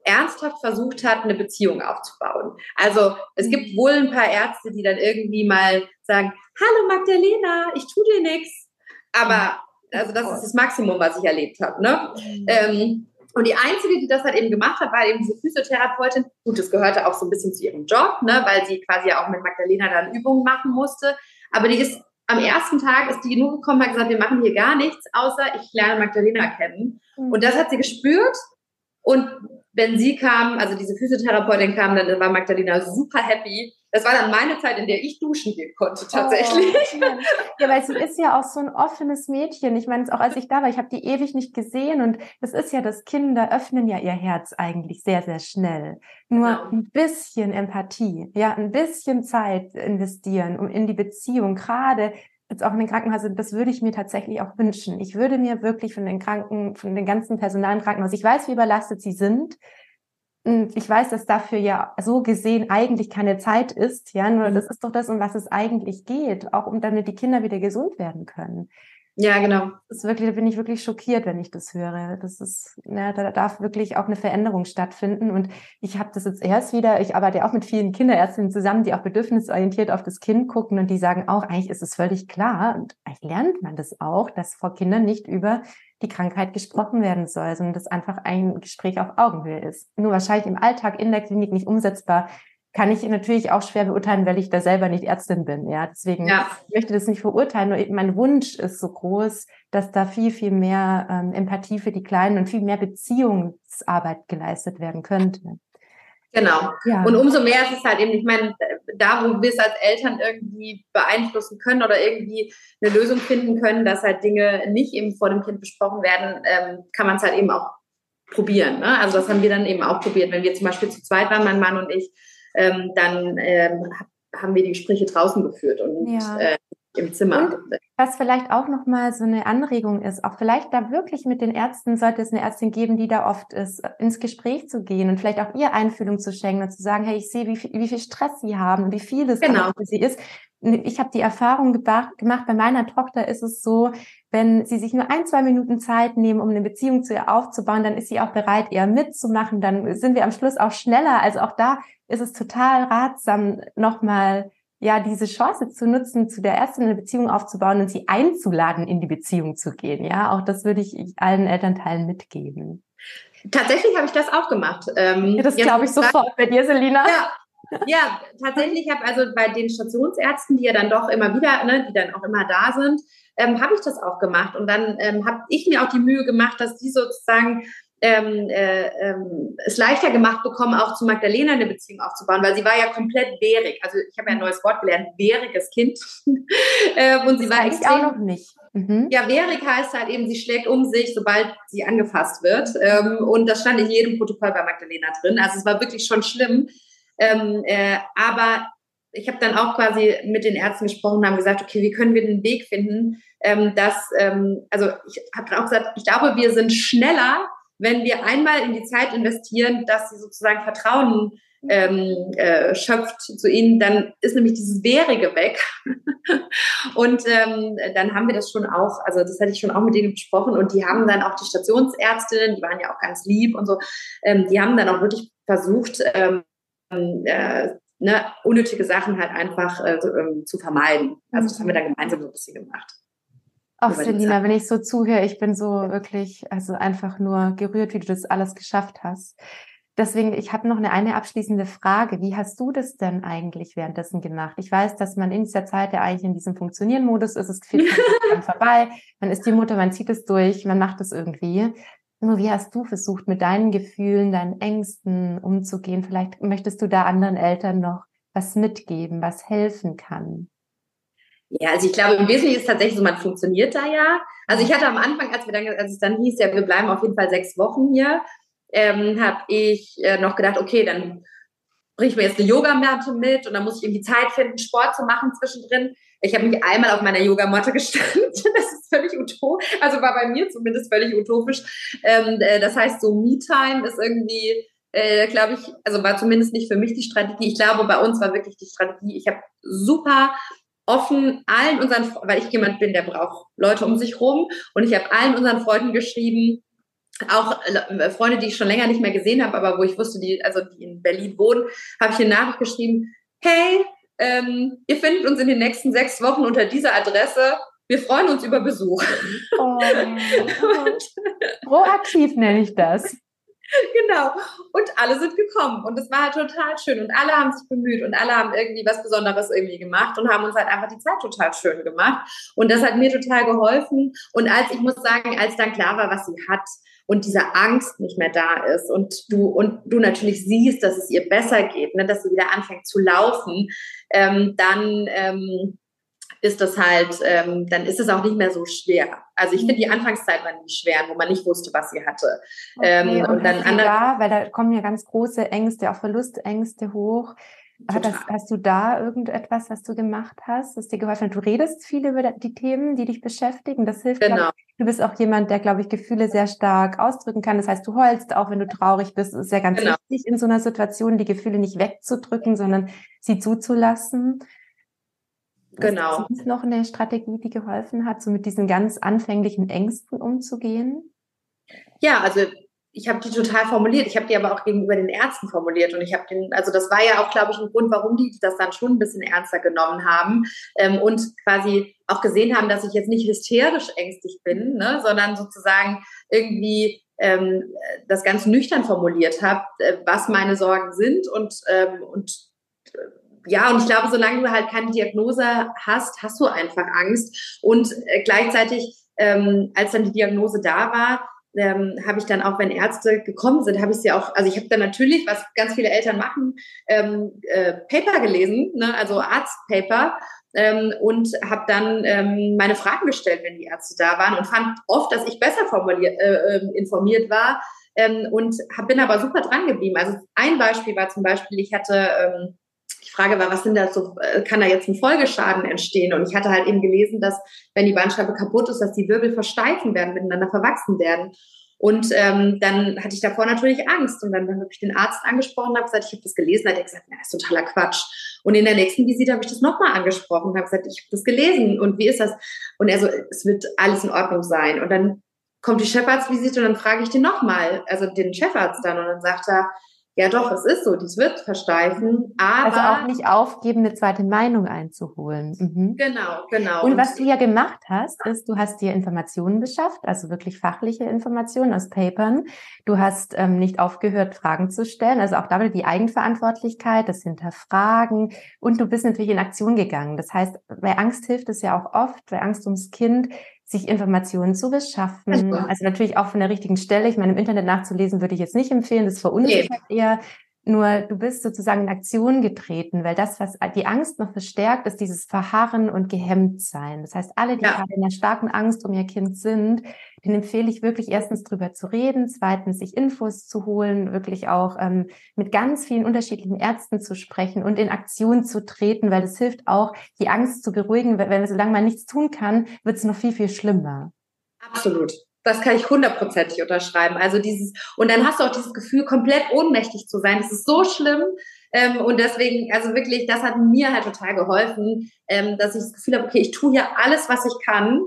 ernsthaft versucht hat, eine Beziehung aufzubauen. Also es gibt wohl ein paar Ärzte, die dann irgendwie mal sagen, hallo Magdalena, ich tu dir nichts. Aber also das ist das Maximum, was ich erlebt habe. Ne? Mhm. Ähm, Und die einzige, die das halt eben gemacht hat, war eben diese Physiotherapeutin. Gut, das gehörte auch so ein bisschen zu ihrem Job, ne, weil sie quasi auch mit Magdalena dann Übungen machen musste. Aber die ist am ersten Tag ist die genug gekommen, hat gesagt, wir machen hier gar nichts, außer ich lerne Magdalena kennen. Mhm. Und das hat sie gespürt. Und wenn sie kam, also diese Physiotherapeutin kam, dann war Magdalena super happy. Das war dann meine Zeit, in der ich duschen gehen konnte, tatsächlich. Oh, ja, weil sie ist ja auch so ein offenes Mädchen. Ich meine, auch als ich da war, ich habe die ewig nicht gesehen und das ist ja, dass Kinder öffnen ja ihr Herz eigentlich sehr, sehr schnell. Nur ja. ein bisschen Empathie, ja, ein bisschen Zeit investieren, um in die Beziehung, gerade jetzt auch in den Krankenhäusern, das würde ich mir tatsächlich auch wünschen. Ich würde mir wirklich von den Kranken, von den ganzen Personal im Krankenhaus, ich weiß, wie überlastet sie sind. Und ich weiß, dass dafür ja so gesehen eigentlich keine Zeit ist, ja, nur mhm. das ist doch das, um was es eigentlich geht, auch um damit die Kinder wieder gesund werden können. Ja, genau. Das ist wirklich, da bin ich wirklich schockiert, wenn ich das höre. Das ist, na, da darf wirklich auch eine Veränderung stattfinden. Und ich habe das jetzt erst wieder, ich arbeite auch mit vielen Kinderärztinnen zusammen, die auch bedürfnisorientiert auf das Kind gucken und die sagen auch, eigentlich ist es völlig klar und eigentlich lernt man das auch, dass vor Kindern nicht über die Krankheit gesprochen werden soll, sondern dass einfach ein Gespräch auf Augenhöhe ist. Nur wahrscheinlich im Alltag in der Klinik nicht umsetzbar, kann ich natürlich auch schwer beurteilen, weil ich da selber nicht Ärztin bin. Ja, deswegen ja. ich möchte das nicht verurteilen. Nur mein Wunsch ist so groß, dass da viel, viel mehr ähm, Empathie für die Kleinen und viel mehr Beziehungsarbeit geleistet werden könnte. Genau. Ja. Und umso mehr ist es halt eben, ich meine, da, wo wir es als Eltern irgendwie beeinflussen können oder irgendwie eine Lösung finden können, dass halt Dinge nicht eben vor dem Kind besprochen werden, ähm, kann man es halt eben auch probieren. Ne? Also das haben wir dann eben auch probiert. Wenn wir zum Beispiel zu zweit waren, mein Mann und ich, ähm, dann ähm, haben wir die Gespräche draußen geführt und ja. äh, im Zimmer. Und was vielleicht auch nochmal so eine Anregung ist, auch vielleicht da wirklich mit den Ärzten, sollte es eine Ärztin geben, die da oft ist, ins Gespräch zu gehen und vielleicht auch ihr Einfühlung zu schenken und zu sagen, hey, ich sehe, wie viel, wie viel Stress sie haben, wie viel es genau. für sie ist. Ich habe die Erfahrung gemacht, bei meiner Tochter ist es so, wenn sie sich nur ein, zwei Minuten Zeit nehmen, um eine Beziehung zu ihr aufzubauen, dann ist sie auch bereit, eher mitzumachen. Dann sind wir am Schluss auch schneller. Also auch da ist es total ratsam, nochmal ja diese Chance zu nutzen, zu der ersten eine Beziehung aufzubauen und sie einzuladen, in die Beziehung zu gehen. Ja, auch das würde ich allen Elternteilen mitgeben. Tatsächlich habe ich das auch gemacht. Ähm, ja, das glaube ich sofort bei dir, Selina. Ja. Ja, tatsächlich habe also bei den Stationsärzten, die ja dann doch immer wieder, ne, die dann auch immer da sind, ähm, habe ich das auch gemacht. Und dann ähm, habe ich mir auch die Mühe gemacht, dass die sozusagen ähm, äh, ähm, es leichter gemacht bekommen, auch zu Magdalena eine Beziehung aufzubauen, weil sie war ja komplett wehrig. Also ich habe ja ein neues Wort gelernt, wehriges Kind. ähm, und sie das war extrem, auch noch nicht. Mhm. Ja, wehrig heißt halt eben, sie schlägt um sich, sobald sie angefasst wird. Ähm, und das stand in jedem Protokoll bei Magdalena drin. Also es war wirklich schon schlimm. Ähm, äh, aber ich habe dann auch quasi mit den Ärzten gesprochen und haben gesagt, okay, wie können wir den Weg finden, ähm, dass, ähm, also ich habe auch gesagt, ich glaube, wir sind schneller, wenn wir einmal in die Zeit investieren, dass sie sozusagen Vertrauen ähm, äh, schöpft zu ihnen, dann ist nämlich dieses Währige weg. und ähm, dann haben wir das schon auch, also das hatte ich schon auch mit denen besprochen und die haben dann auch die Stationsärztinnen, die waren ja auch ganz lieb und so, ähm, die haben dann auch wirklich versucht, ähm, äh, ne, unnötige Sachen halt einfach äh, ähm, zu vermeiden. Also das haben wir dann gemeinsam so ein bisschen gemacht. Ach, Selina, wenn ich so zuhöre, ich bin so wirklich, also einfach nur gerührt, wie du das alles geschafft hast. Deswegen, ich habe noch eine, eine abschließende Frage. Wie hast du das denn eigentlich währenddessen gemacht? Ich weiß, dass man in dieser Zeit ja eigentlich in diesem Funktionieren-Modus ist. Es geht vorbei. Man ist die Mutter, man zieht es durch, man macht es irgendwie. Nur wie hast du versucht, mit deinen Gefühlen, deinen Ängsten umzugehen? Vielleicht möchtest du da anderen Eltern noch was mitgeben, was helfen kann. Ja, also ich glaube, im Wesentlichen ist tatsächlich so, man funktioniert da ja. Also ich hatte am Anfang, als wir dann, als es dann hieß, ja, wir bleiben auf jeden Fall sechs Wochen hier, ähm, habe ich äh, noch gedacht, okay, dann bringe ich mir jetzt eine Yogamatte mit und dann muss ich irgendwie Zeit finden, Sport zu machen zwischendrin. Ich habe mich einmal auf meiner Yogamatte gestanden. Das ist völlig utopisch. Also war bei mir zumindest völlig utopisch. Ähm, äh, das heißt, so Me-Time ist irgendwie, äh, glaube ich, also war zumindest nicht für mich die Strategie. Ich glaube, bei uns war wirklich die Strategie. Ich habe super offen allen unseren, weil ich jemand bin, der braucht Leute um sich rum und ich habe allen unseren Freunden geschrieben, auch äh, Freunde, die ich schon länger nicht mehr gesehen habe, aber wo ich wusste, die, also die in Berlin wohnen, habe ich eine Nachricht geschrieben, hey, ähm, ihr findet uns in den nächsten sechs Wochen unter dieser Adresse. Wir freuen uns über Besuch. Oh, proaktiv nenne ich das. genau. Und alle sind gekommen. Und es war halt total schön. Und alle haben sich bemüht und alle haben irgendwie was Besonderes irgendwie gemacht und haben uns halt einfach die Zeit total schön gemacht. Und das hat mir total geholfen. Und als, ich muss sagen, als dann klar war, was sie hat, und diese Angst nicht mehr da ist und du und du natürlich siehst, dass es ihr besser geht, ne, dass sie wieder anfängt zu laufen, ähm, dann ähm, ist das halt, ähm, dann ist es auch nicht mehr so schwer. Also ich finde, die Anfangszeit war nicht schwer, wo man nicht wusste, was sie hatte. Okay, ähm, und, und dann andere, da, weil da kommen ja ganz große Ängste, auch Verlustängste hoch. Das, hast du da irgendetwas, was du gemacht hast, das dir geholfen hat? Du redest viel über die Themen, die dich beschäftigen. Das hilft. Genau. Du bist auch jemand, der, glaube ich, Gefühle sehr stark ausdrücken kann. Das heißt, du heulst auch, wenn du traurig bist. Das ist ja ganz genau. wichtig in so einer Situation, die Gefühle nicht wegzudrücken, sondern sie zuzulassen. Genau. Ist noch eine Strategie, die geholfen hat, so mit diesen ganz anfänglichen Ängsten umzugehen? Ja, also ich habe die total formuliert. Ich habe die aber auch gegenüber den Ärzten formuliert und ich habe den, also das war ja auch, glaube ich, ein Grund, warum die das dann schon ein bisschen ernster genommen haben ähm, und quasi auch gesehen haben, dass ich jetzt nicht hysterisch ängstlich bin, ne, sondern sozusagen irgendwie ähm, das ganz nüchtern formuliert habe, äh, was meine Sorgen sind und ähm, und äh, ja, und ich glaube, solange du halt keine Diagnose hast, hast du einfach Angst. Und äh, gleichzeitig, ähm, als dann die Diagnose da war, ähm, habe ich dann auch, wenn Ärzte gekommen sind, habe ich sie auch, also ich habe dann natürlich, was ganz viele Eltern machen, ähm, äh, Paper gelesen, ne, also Arztpaper ähm, und habe dann ähm, meine Fragen gestellt, wenn die Ärzte da waren und fand oft, dass ich besser formuliert, äh, ähm, informiert war ähm, und hab, bin aber super dran geblieben. Also ein Beispiel war zum Beispiel, ich hatte ähm, Frage war, was sind da so, äh, kann da jetzt ein Folgeschaden entstehen? Und ich hatte halt eben gelesen, dass wenn die Bandscheibe kaputt ist, dass die Wirbel versteifen werden, miteinander verwachsen werden. Und ähm, dann hatte ich davor natürlich Angst. Und dann habe ich den Arzt angesprochen und habe gesagt, ich habe das gelesen. Hat er gesagt, na, ist totaler Quatsch. Und in der nächsten Visite habe ich das nochmal angesprochen und habe gesagt, ich habe das gelesen. Und wie ist das? Und er so, es wird alles in Ordnung sein. Und dann kommt die Chefarztvisite und dann frage ich den nochmal, also den Chefarzt dann. Und dann sagt er, ja, doch, es ist so, dies wird versteifen, aber. Also auch nicht aufgeben, eine zweite Meinung einzuholen. Mhm. Genau, genau. Und was du ja gemacht hast, ist, du hast dir Informationen beschafft, also wirklich fachliche Informationen aus Papern. Du hast ähm, nicht aufgehört, Fragen zu stellen, also auch damit die Eigenverantwortlichkeit, das Hinterfragen und du bist natürlich in Aktion gegangen. Das heißt, bei Angst hilft es ja auch oft, bei Angst ums Kind, sich Informationen zu beschaffen. Also natürlich auch von der richtigen Stelle. Ich meine, im Internet nachzulesen würde ich jetzt nicht empfehlen. Das verunsichert nee. eher. Nur du bist sozusagen in Aktion getreten, weil das, was die Angst noch verstärkt, ist dieses Verharren und gehemmt sein. Das heißt, alle, die ja. gerade in der starken Angst um ihr Kind sind, den empfehle ich wirklich erstens drüber zu reden, zweitens sich Infos zu holen, wirklich auch ähm, mit ganz vielen unterschiedlichen Ärzten zu sprechen und in Aktion zu treten, weil es hilft auch, die Angst zu beruhigen. Weil, weil solange man nichts tun kann, wird es noch viel, viel schlimmer. Absolut. Das kann ich hundertprozentig unterschreiben. Also dieses, und dann hast du auch dieses Gefühl, komplett ohnmächtig zu sein. Das ist so schlimm. Ähm, und deswegen, also wirklich, das hat mir halt total geholfen, ähm, dass ich das Gefühl habe, okay, ich tue hier alles, was ich kann.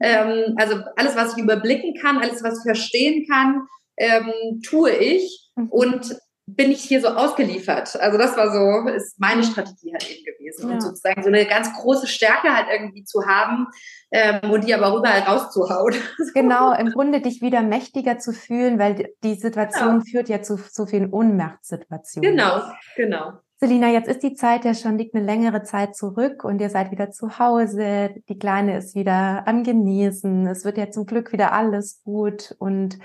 Ähm, also alles, was ich überblicken kann, alles, was ich verstehen kann, ähm, tue ich. Mhm. Und bin ich hier so ausgeliefert. Also das war so, ist meine Strategie halt eben gewesen. Ja. Und sozusagen so eine ganz große Stärke halt irgendwie zu haben ähm, und die aber überall rauszuhauen. Genau, im Grunde dich wieder mächtiger zu fühlen, weil die Situation genau. führt ja zu so vielen Ohnmachtssituationen. Genau, genau. Selina, jetzt ist die Zeit ja schon, liegt eine längere Zeit zurück und ihr seid wieder zu Hause. Die Kleine ist wieder am Genesen. Es wird ja zum Glück wieder alles gut und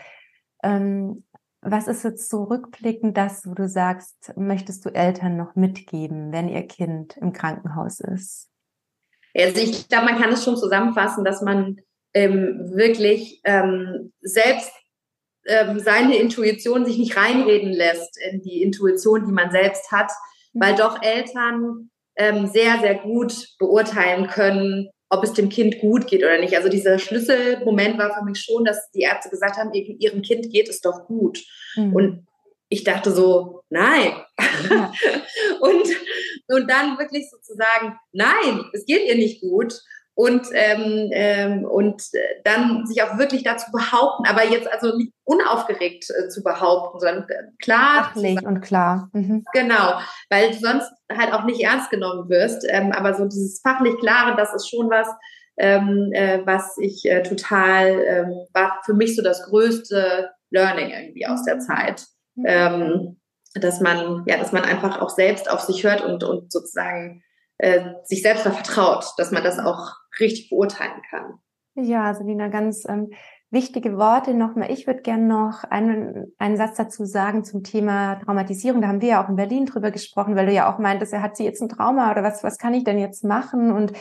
ähm, was ist jetzt so rückblickend das, wo du sagst, möchtest du Eltern noch mitgeben, wenn ihr Kind im Krankenhaus ist? Also ich glaube, man kann es schon zusammenfassen, dass man ähm, wirklich ähm, selbst ähm, seine Intuition sich nicht reinreden lässt in die Intuition, die man selbst hat, mhm. weil doch Eltern ähm, sehr, sehr gut beurteilen können, ob es dem Kind gut geht oder nicht. Also dieser Schlüsselmoment war für mich schon, dass die Ärzte gesagt haben, ihrem Kind geht es doch gut. Mhm. Und ich dachte so, nein. Ja. und, und dann wirklich sozusagen, nein, es geht ihr nicht gut und, ähm, ähm, und dann sich auch wirklich dazu behaupten, aber jetzt also nicht unaufgeregt äh, zu behaupten, sondern äh, klar. Sachlich und klar. Mhm. Genau, weil du sonst halt auch nicht ernst genommen wirst. Ähm, aber so dieses fachlich Klare, das ist schon was, ähm, äh, was ich äh, total, ähm, war für mich so das größte Learning irgendwie aus der Zeit. Ähm, dass man, ja, dass man einfach auch selbst auf sich hört und, und sozusagen äh, sich selbst vertraut, dass man das auch richtig beurteilen kann. Ja, Selina, ganz ähm, wichtige Worte nochmal. Ich würde gerne noch einen, einen Satz dazu sagen zum Thema Traumatisierung. Da haben wir ja auch in Berlin drüber gesprochen, weil du ja auch meintest, er hat sie jetzt ein Trauma oder was, was kann ich denn jetzt machen? Und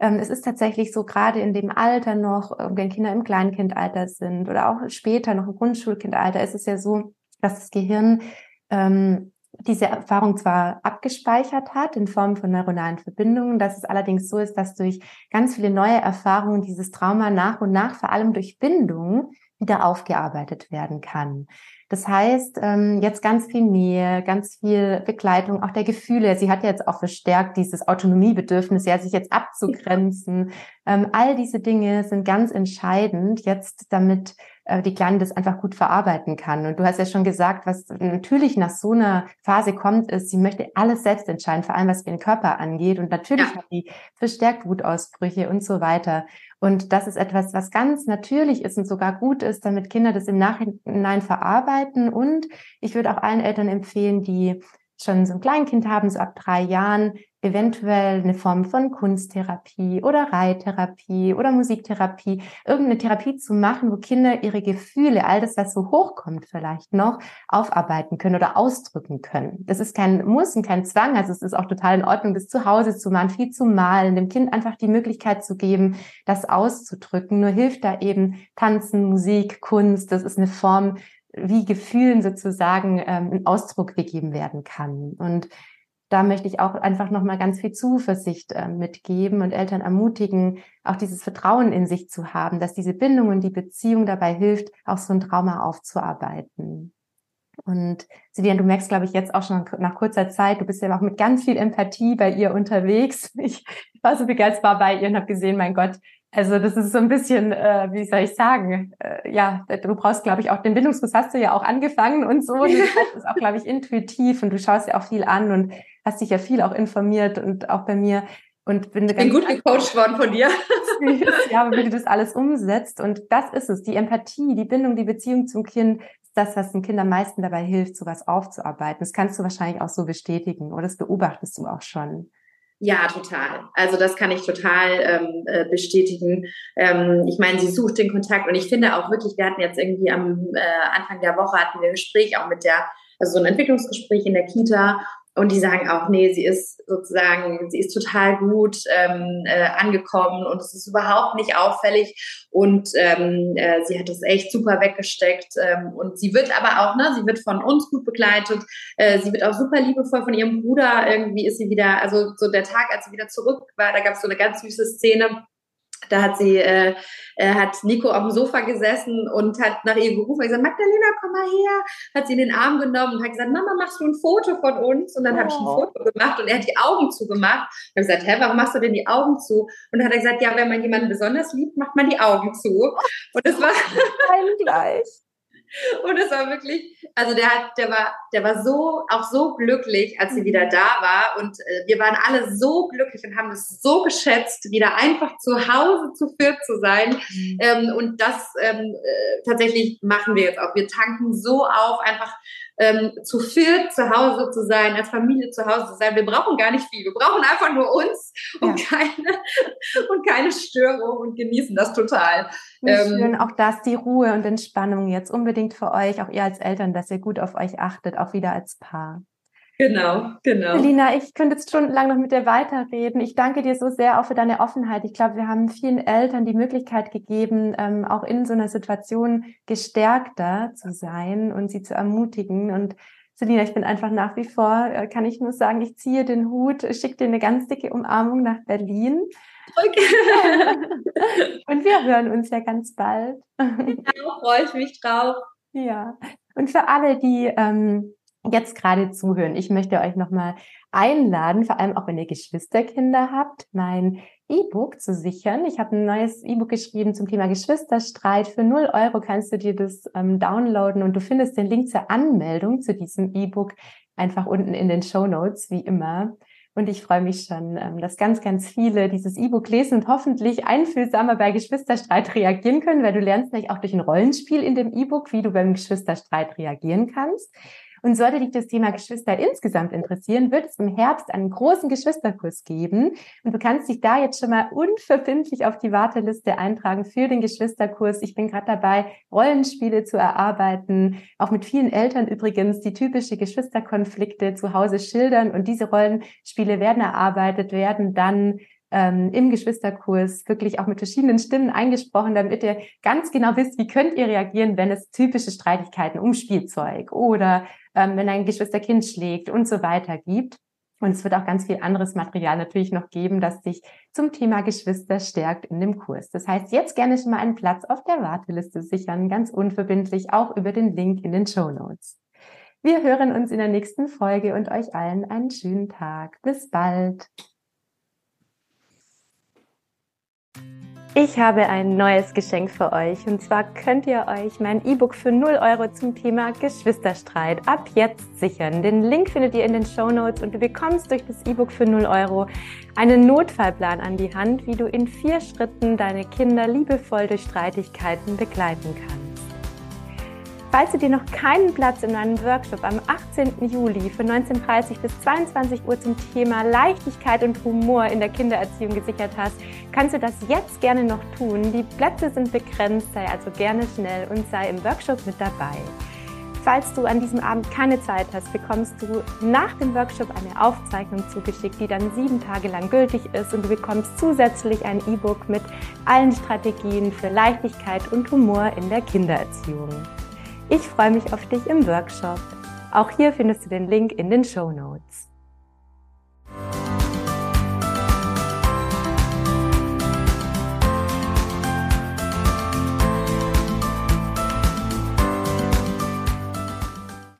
ähm, es ist tatsächlich so, gerade in dem Alter noch, wenn Kinder im Kleinkindalter sind oder auch später noch im Grundschulkindalter, ist es ja so, dass das Gehirn ähm, diese Erfahrung zwar abgespeichert hat in Form von neuronalen Verbindungen, dass es allerdings so ist, dass durch ganz viele neue Erfahrungen dieses Trauma nach und nach, vor allem durch Bindungen, wieder aufgearbeitet werden kann. Das heißt, ähm, jetzt ganz viel Nähe, ganz viel Begleitung, auch der Gefühle. Sie hat ja jetzt auch verstärkt dieses Autonomiebedürfnis, ja, sich jetzt abzugrenzen. Ähm, all diese Dinge sind ganz entscheidend jetzt, damit die Kleine das einfach gut verarbeiten kann. Und du hast ja schon gesagt, was natürlich nach so einer Phase kommt, ist, sie möchte alles selbst entscheiden, vor allem was ihren Körper angeht. Und natürlich ja. hat die verstärkt Wutausbrüche und so weiter. Und das ist etwas, was ganz natürlich ist und sogar gut ist, damit Kinder das im Nachhinein verarbeiten. Und ich würde auch allen Eltern empfehlen, die schon so ein Kleinkind haben, so ab drei Jahren, eventuell eine Form von Kunsttherapie oder Reittherapie oder Musiktherapie, irgendeine Therapie zu machen, wo Kinder ihre Gefühle, all das, was so hochkommt vielleicht noch, aufarbeiten können oder ausdrücken können. Das ist kein Muss und kein Zwang, also es ist auch total in Ordnung, das zu Hause zu machen, viel zu malen, dem Kind einfach die Möglichkeit zu geben, das auszudrücken. Nur hilft da eben Tanzen, Musik, Kunst, das ist eine Form, wie Gefühlen sozusagen ähm, ein Ausdruck gegeben werden kann. Und da möchte ich auch einfach nochmal ganz viel Zuversicht äh, mitgeben und Eltern ermutigen, auch dieses Vertrauen in sich zu haben, dass diese Bindung und die Beziehung dabei hilft, auch so ein Trauma aufzuarbeiten. Und Silvian, du merkst, glaube ich, jetzt auch schon nach kurzer Zeit, du bist ja auch mit ganz viel Empathie bei ihr unterwegs. Ich war so begeistert bei ihr und habe gesehen, mein Gott, also das ist so ein bisschen, äh, wie soll ich sagen, äh, ja, du brauchst, glaube ich, auch den Bindungsriss hast du ja auch angefangen und so. Das ist auch, glaube ich, intuitiv und du schaust ja auch viel an und hast dich ja viel auch informiert und auch bei mir. Und bin, ich bin gut gecoacht worden von dir. ja, wie du das alles umsetzt. Und das ist es, die Empathie, die Bindung, die Beziehung zum Kind, ist das, was den Kindern am meisten dabei hilft, sowas aufzuarbeiten. Das kannst du wahrscheinlich auch so bestätigen oder das beobachtest du auch schon. Ja, total. Also das kann ich total ähm, äh, bestätigen. Ähm, ich meine, sie sucht den Kontakt und ich finde auch wirklich, wir hatten jetzt irgendwie am äh, Anfang der Woche hatten wir ein Gespräch auch mit der, also so ein Entwicklungsgespräch in der Kita und die sagen auch, nee, sie ist sozusagen, sie ist total gut ähm, äh, angekommen und es ist überhaupt nicht auffällig. Und ähm, äh, sie hat das echt super weggesteckt ähm, und sie wird aber auch, ne, sie wird von uns gut begleitet, äh, sie wird auch super liebevoll von ihrem Bruder, irgendwie ist sie wieder, also so der Tag, als sie wieder zurück war, da gab es so eine ganz süße Szene, da hat sie, äh, äh, hat Nico auf dem Sofa gesessen und hat nach ihr gerufen und gesagt, Magdalena, komm mal her. Hat sie in den Arm genommen und hat gesagt, Mama, machst du ein Foto von uns? Und dann oh. habe ich ein oh. Foto gemacht und er hat die Augen zugemacht. Ich habe gesagt, hä, warum machst du denn die Augen zu? Und dann hat er gesagt, ja, wenn man jemanden besonders liebt, macht man die Augen zu. Und das war gleich. Und es war wirklich, also der hat, der war, der war so, auch so glücklich, als sie wieder mhm. da war. Und äh, wir waren alle so glücklich und haben es so geschätzt, wieder einfach zu Hause zu viert zu sein. Mhm. Ähm, und das ähm, äh, tatsächlich machen wir jetzt auch. Wir tanken so auf, einfach ähm, zu viert zu Hause zu sein, als Familie zu Hause zu sein. Wir brauchen gar nicht viel. Wir brauchen einfach nur uns und, ja. keine, und keine Störung und genießen das total. Ähm, schön, auch das, die Ruhe und Entspannung jetzt unbedingt für euch, auch ihr als Eltern, dass ihr gut auf euch achtet, auch wieder als Paar. Genau, genau. Lina, ich könnte jetzt stundenlang noch mit dir weiterreden. Ich danke dir so sehr auch für deine Offenheit. Ich glaube, wir haben vielen Eltern die Möglichkeit gegeben, ähm, auch in so einer Situation gestärkter zu sein und sie zu ermutigen. Und Selina, ich bin einfach nach wie vor, äh, kann ich nur sagen, ich ziehe den Hut, schicke dir eine ganz dicke Umarmung nach Berlin. Okay. und wir hören uns ja ganz bald. Ja, freue ich mich drauf. Ja. Und für alle, die ähm, jetzt gerade zuhören. Ich möchte euch nochmal einladen, vor allem auch wenn ihr Geschwisterkinder habt, mein E-Book zu sichern. Ich habe ein neues E-Book geschrieben zum Thema Geschwisterstreit. Für 0 Euro kannst du dir das ähm, downloaden und du findest den Link zur Anmeldung zu diesem E-Book einfach unten in den Show Notes, wie immer. Und ich freue mich schon, ähm, dass ganz, ganz viele dieses E-Book lesen und hoffentlich einfühlsamer bei Geschwisterstreit reagieren können, weil du lernst nämlich auch durch ein Rollenspiel in dem E-Book, wie du beim Geschwisterstreit reagieren kannst. Und sollte dich das Thema Geschwister insgesamt interessieren, wird es im Herbst einen großen Geschwisterkurs geben. Und du kannst dich da jetzt schon mal unverbindlich auf die Warteliste eintragen für den Geschwisterkurs. Ich bin gerade dabei, Rollenspiele zu erarbeiten, auch mit vielen Eltern übrigens, die typische Geschwisterkonflikte zu Hause schildern. Und diese Rollenspiele werden erarbeitet, werden dann ähm, im Geschwisterkurs wirklich auch mit verschiedenen Stimmen eingesprochen, damit ihr ganz genau wisst, wie könnt ihr reagieren, wenn es typische Streitigkeiten um Spielzeug oder ähm, wenn ein Geschwisterkind schlägt und so weiter gibt. Und es wird auch ganz viel anderes Material natürlich noch geben, das sich zum Thema Geschwister stärkt in dem Kurs. Das heißt, jetzt gerne schon mal einen Platz auf der Warteliste sichern, ganz unverbindlich, auch über den Link in den Show Notes. Wir hören uns in der nächsten Folge und euch allen einen schönen Tag. Bis bald. Ich habe ein neues Geschenk für euch und zwar könnt ihr euch mein E-Book für 0 Euro zum Thema Geschwisterstreit ab jetzt sichern. Den Link findet ihr in den Show Notes und du bekommst durch das E-Book für 0 Euro einen Notfallplan an die Hand, wie du in vier Schritten deine Kinder liebevoll durch Streitigkeiten begleiten kannst. Falls du dir noch keinen Platz in meinem Workshop am 18. Juli von 19.30 bis 22 Uhr zum Thema Leichtigkeit und Humor in der Kindererziehung gesichert hast, kannst du das jetzt gerne noch tun. Die Plätze sind begrenzt, sei also gerne schnell und sei im Workshop mit dabei. Falls du an diesem Abend keine Zeit hast, bekommst du nach dem Workshop eine Aufzeichnung zugeschickt, die dann sieben Tage lang gültig ist und du bekommst zusätzlich ein E-Book mit allen Strategien für Leichtigkeit und Humor in der Kindererziehung. Ich freue mich auf dich im Workshop. Auch hier findest du den Link in den Show Notes.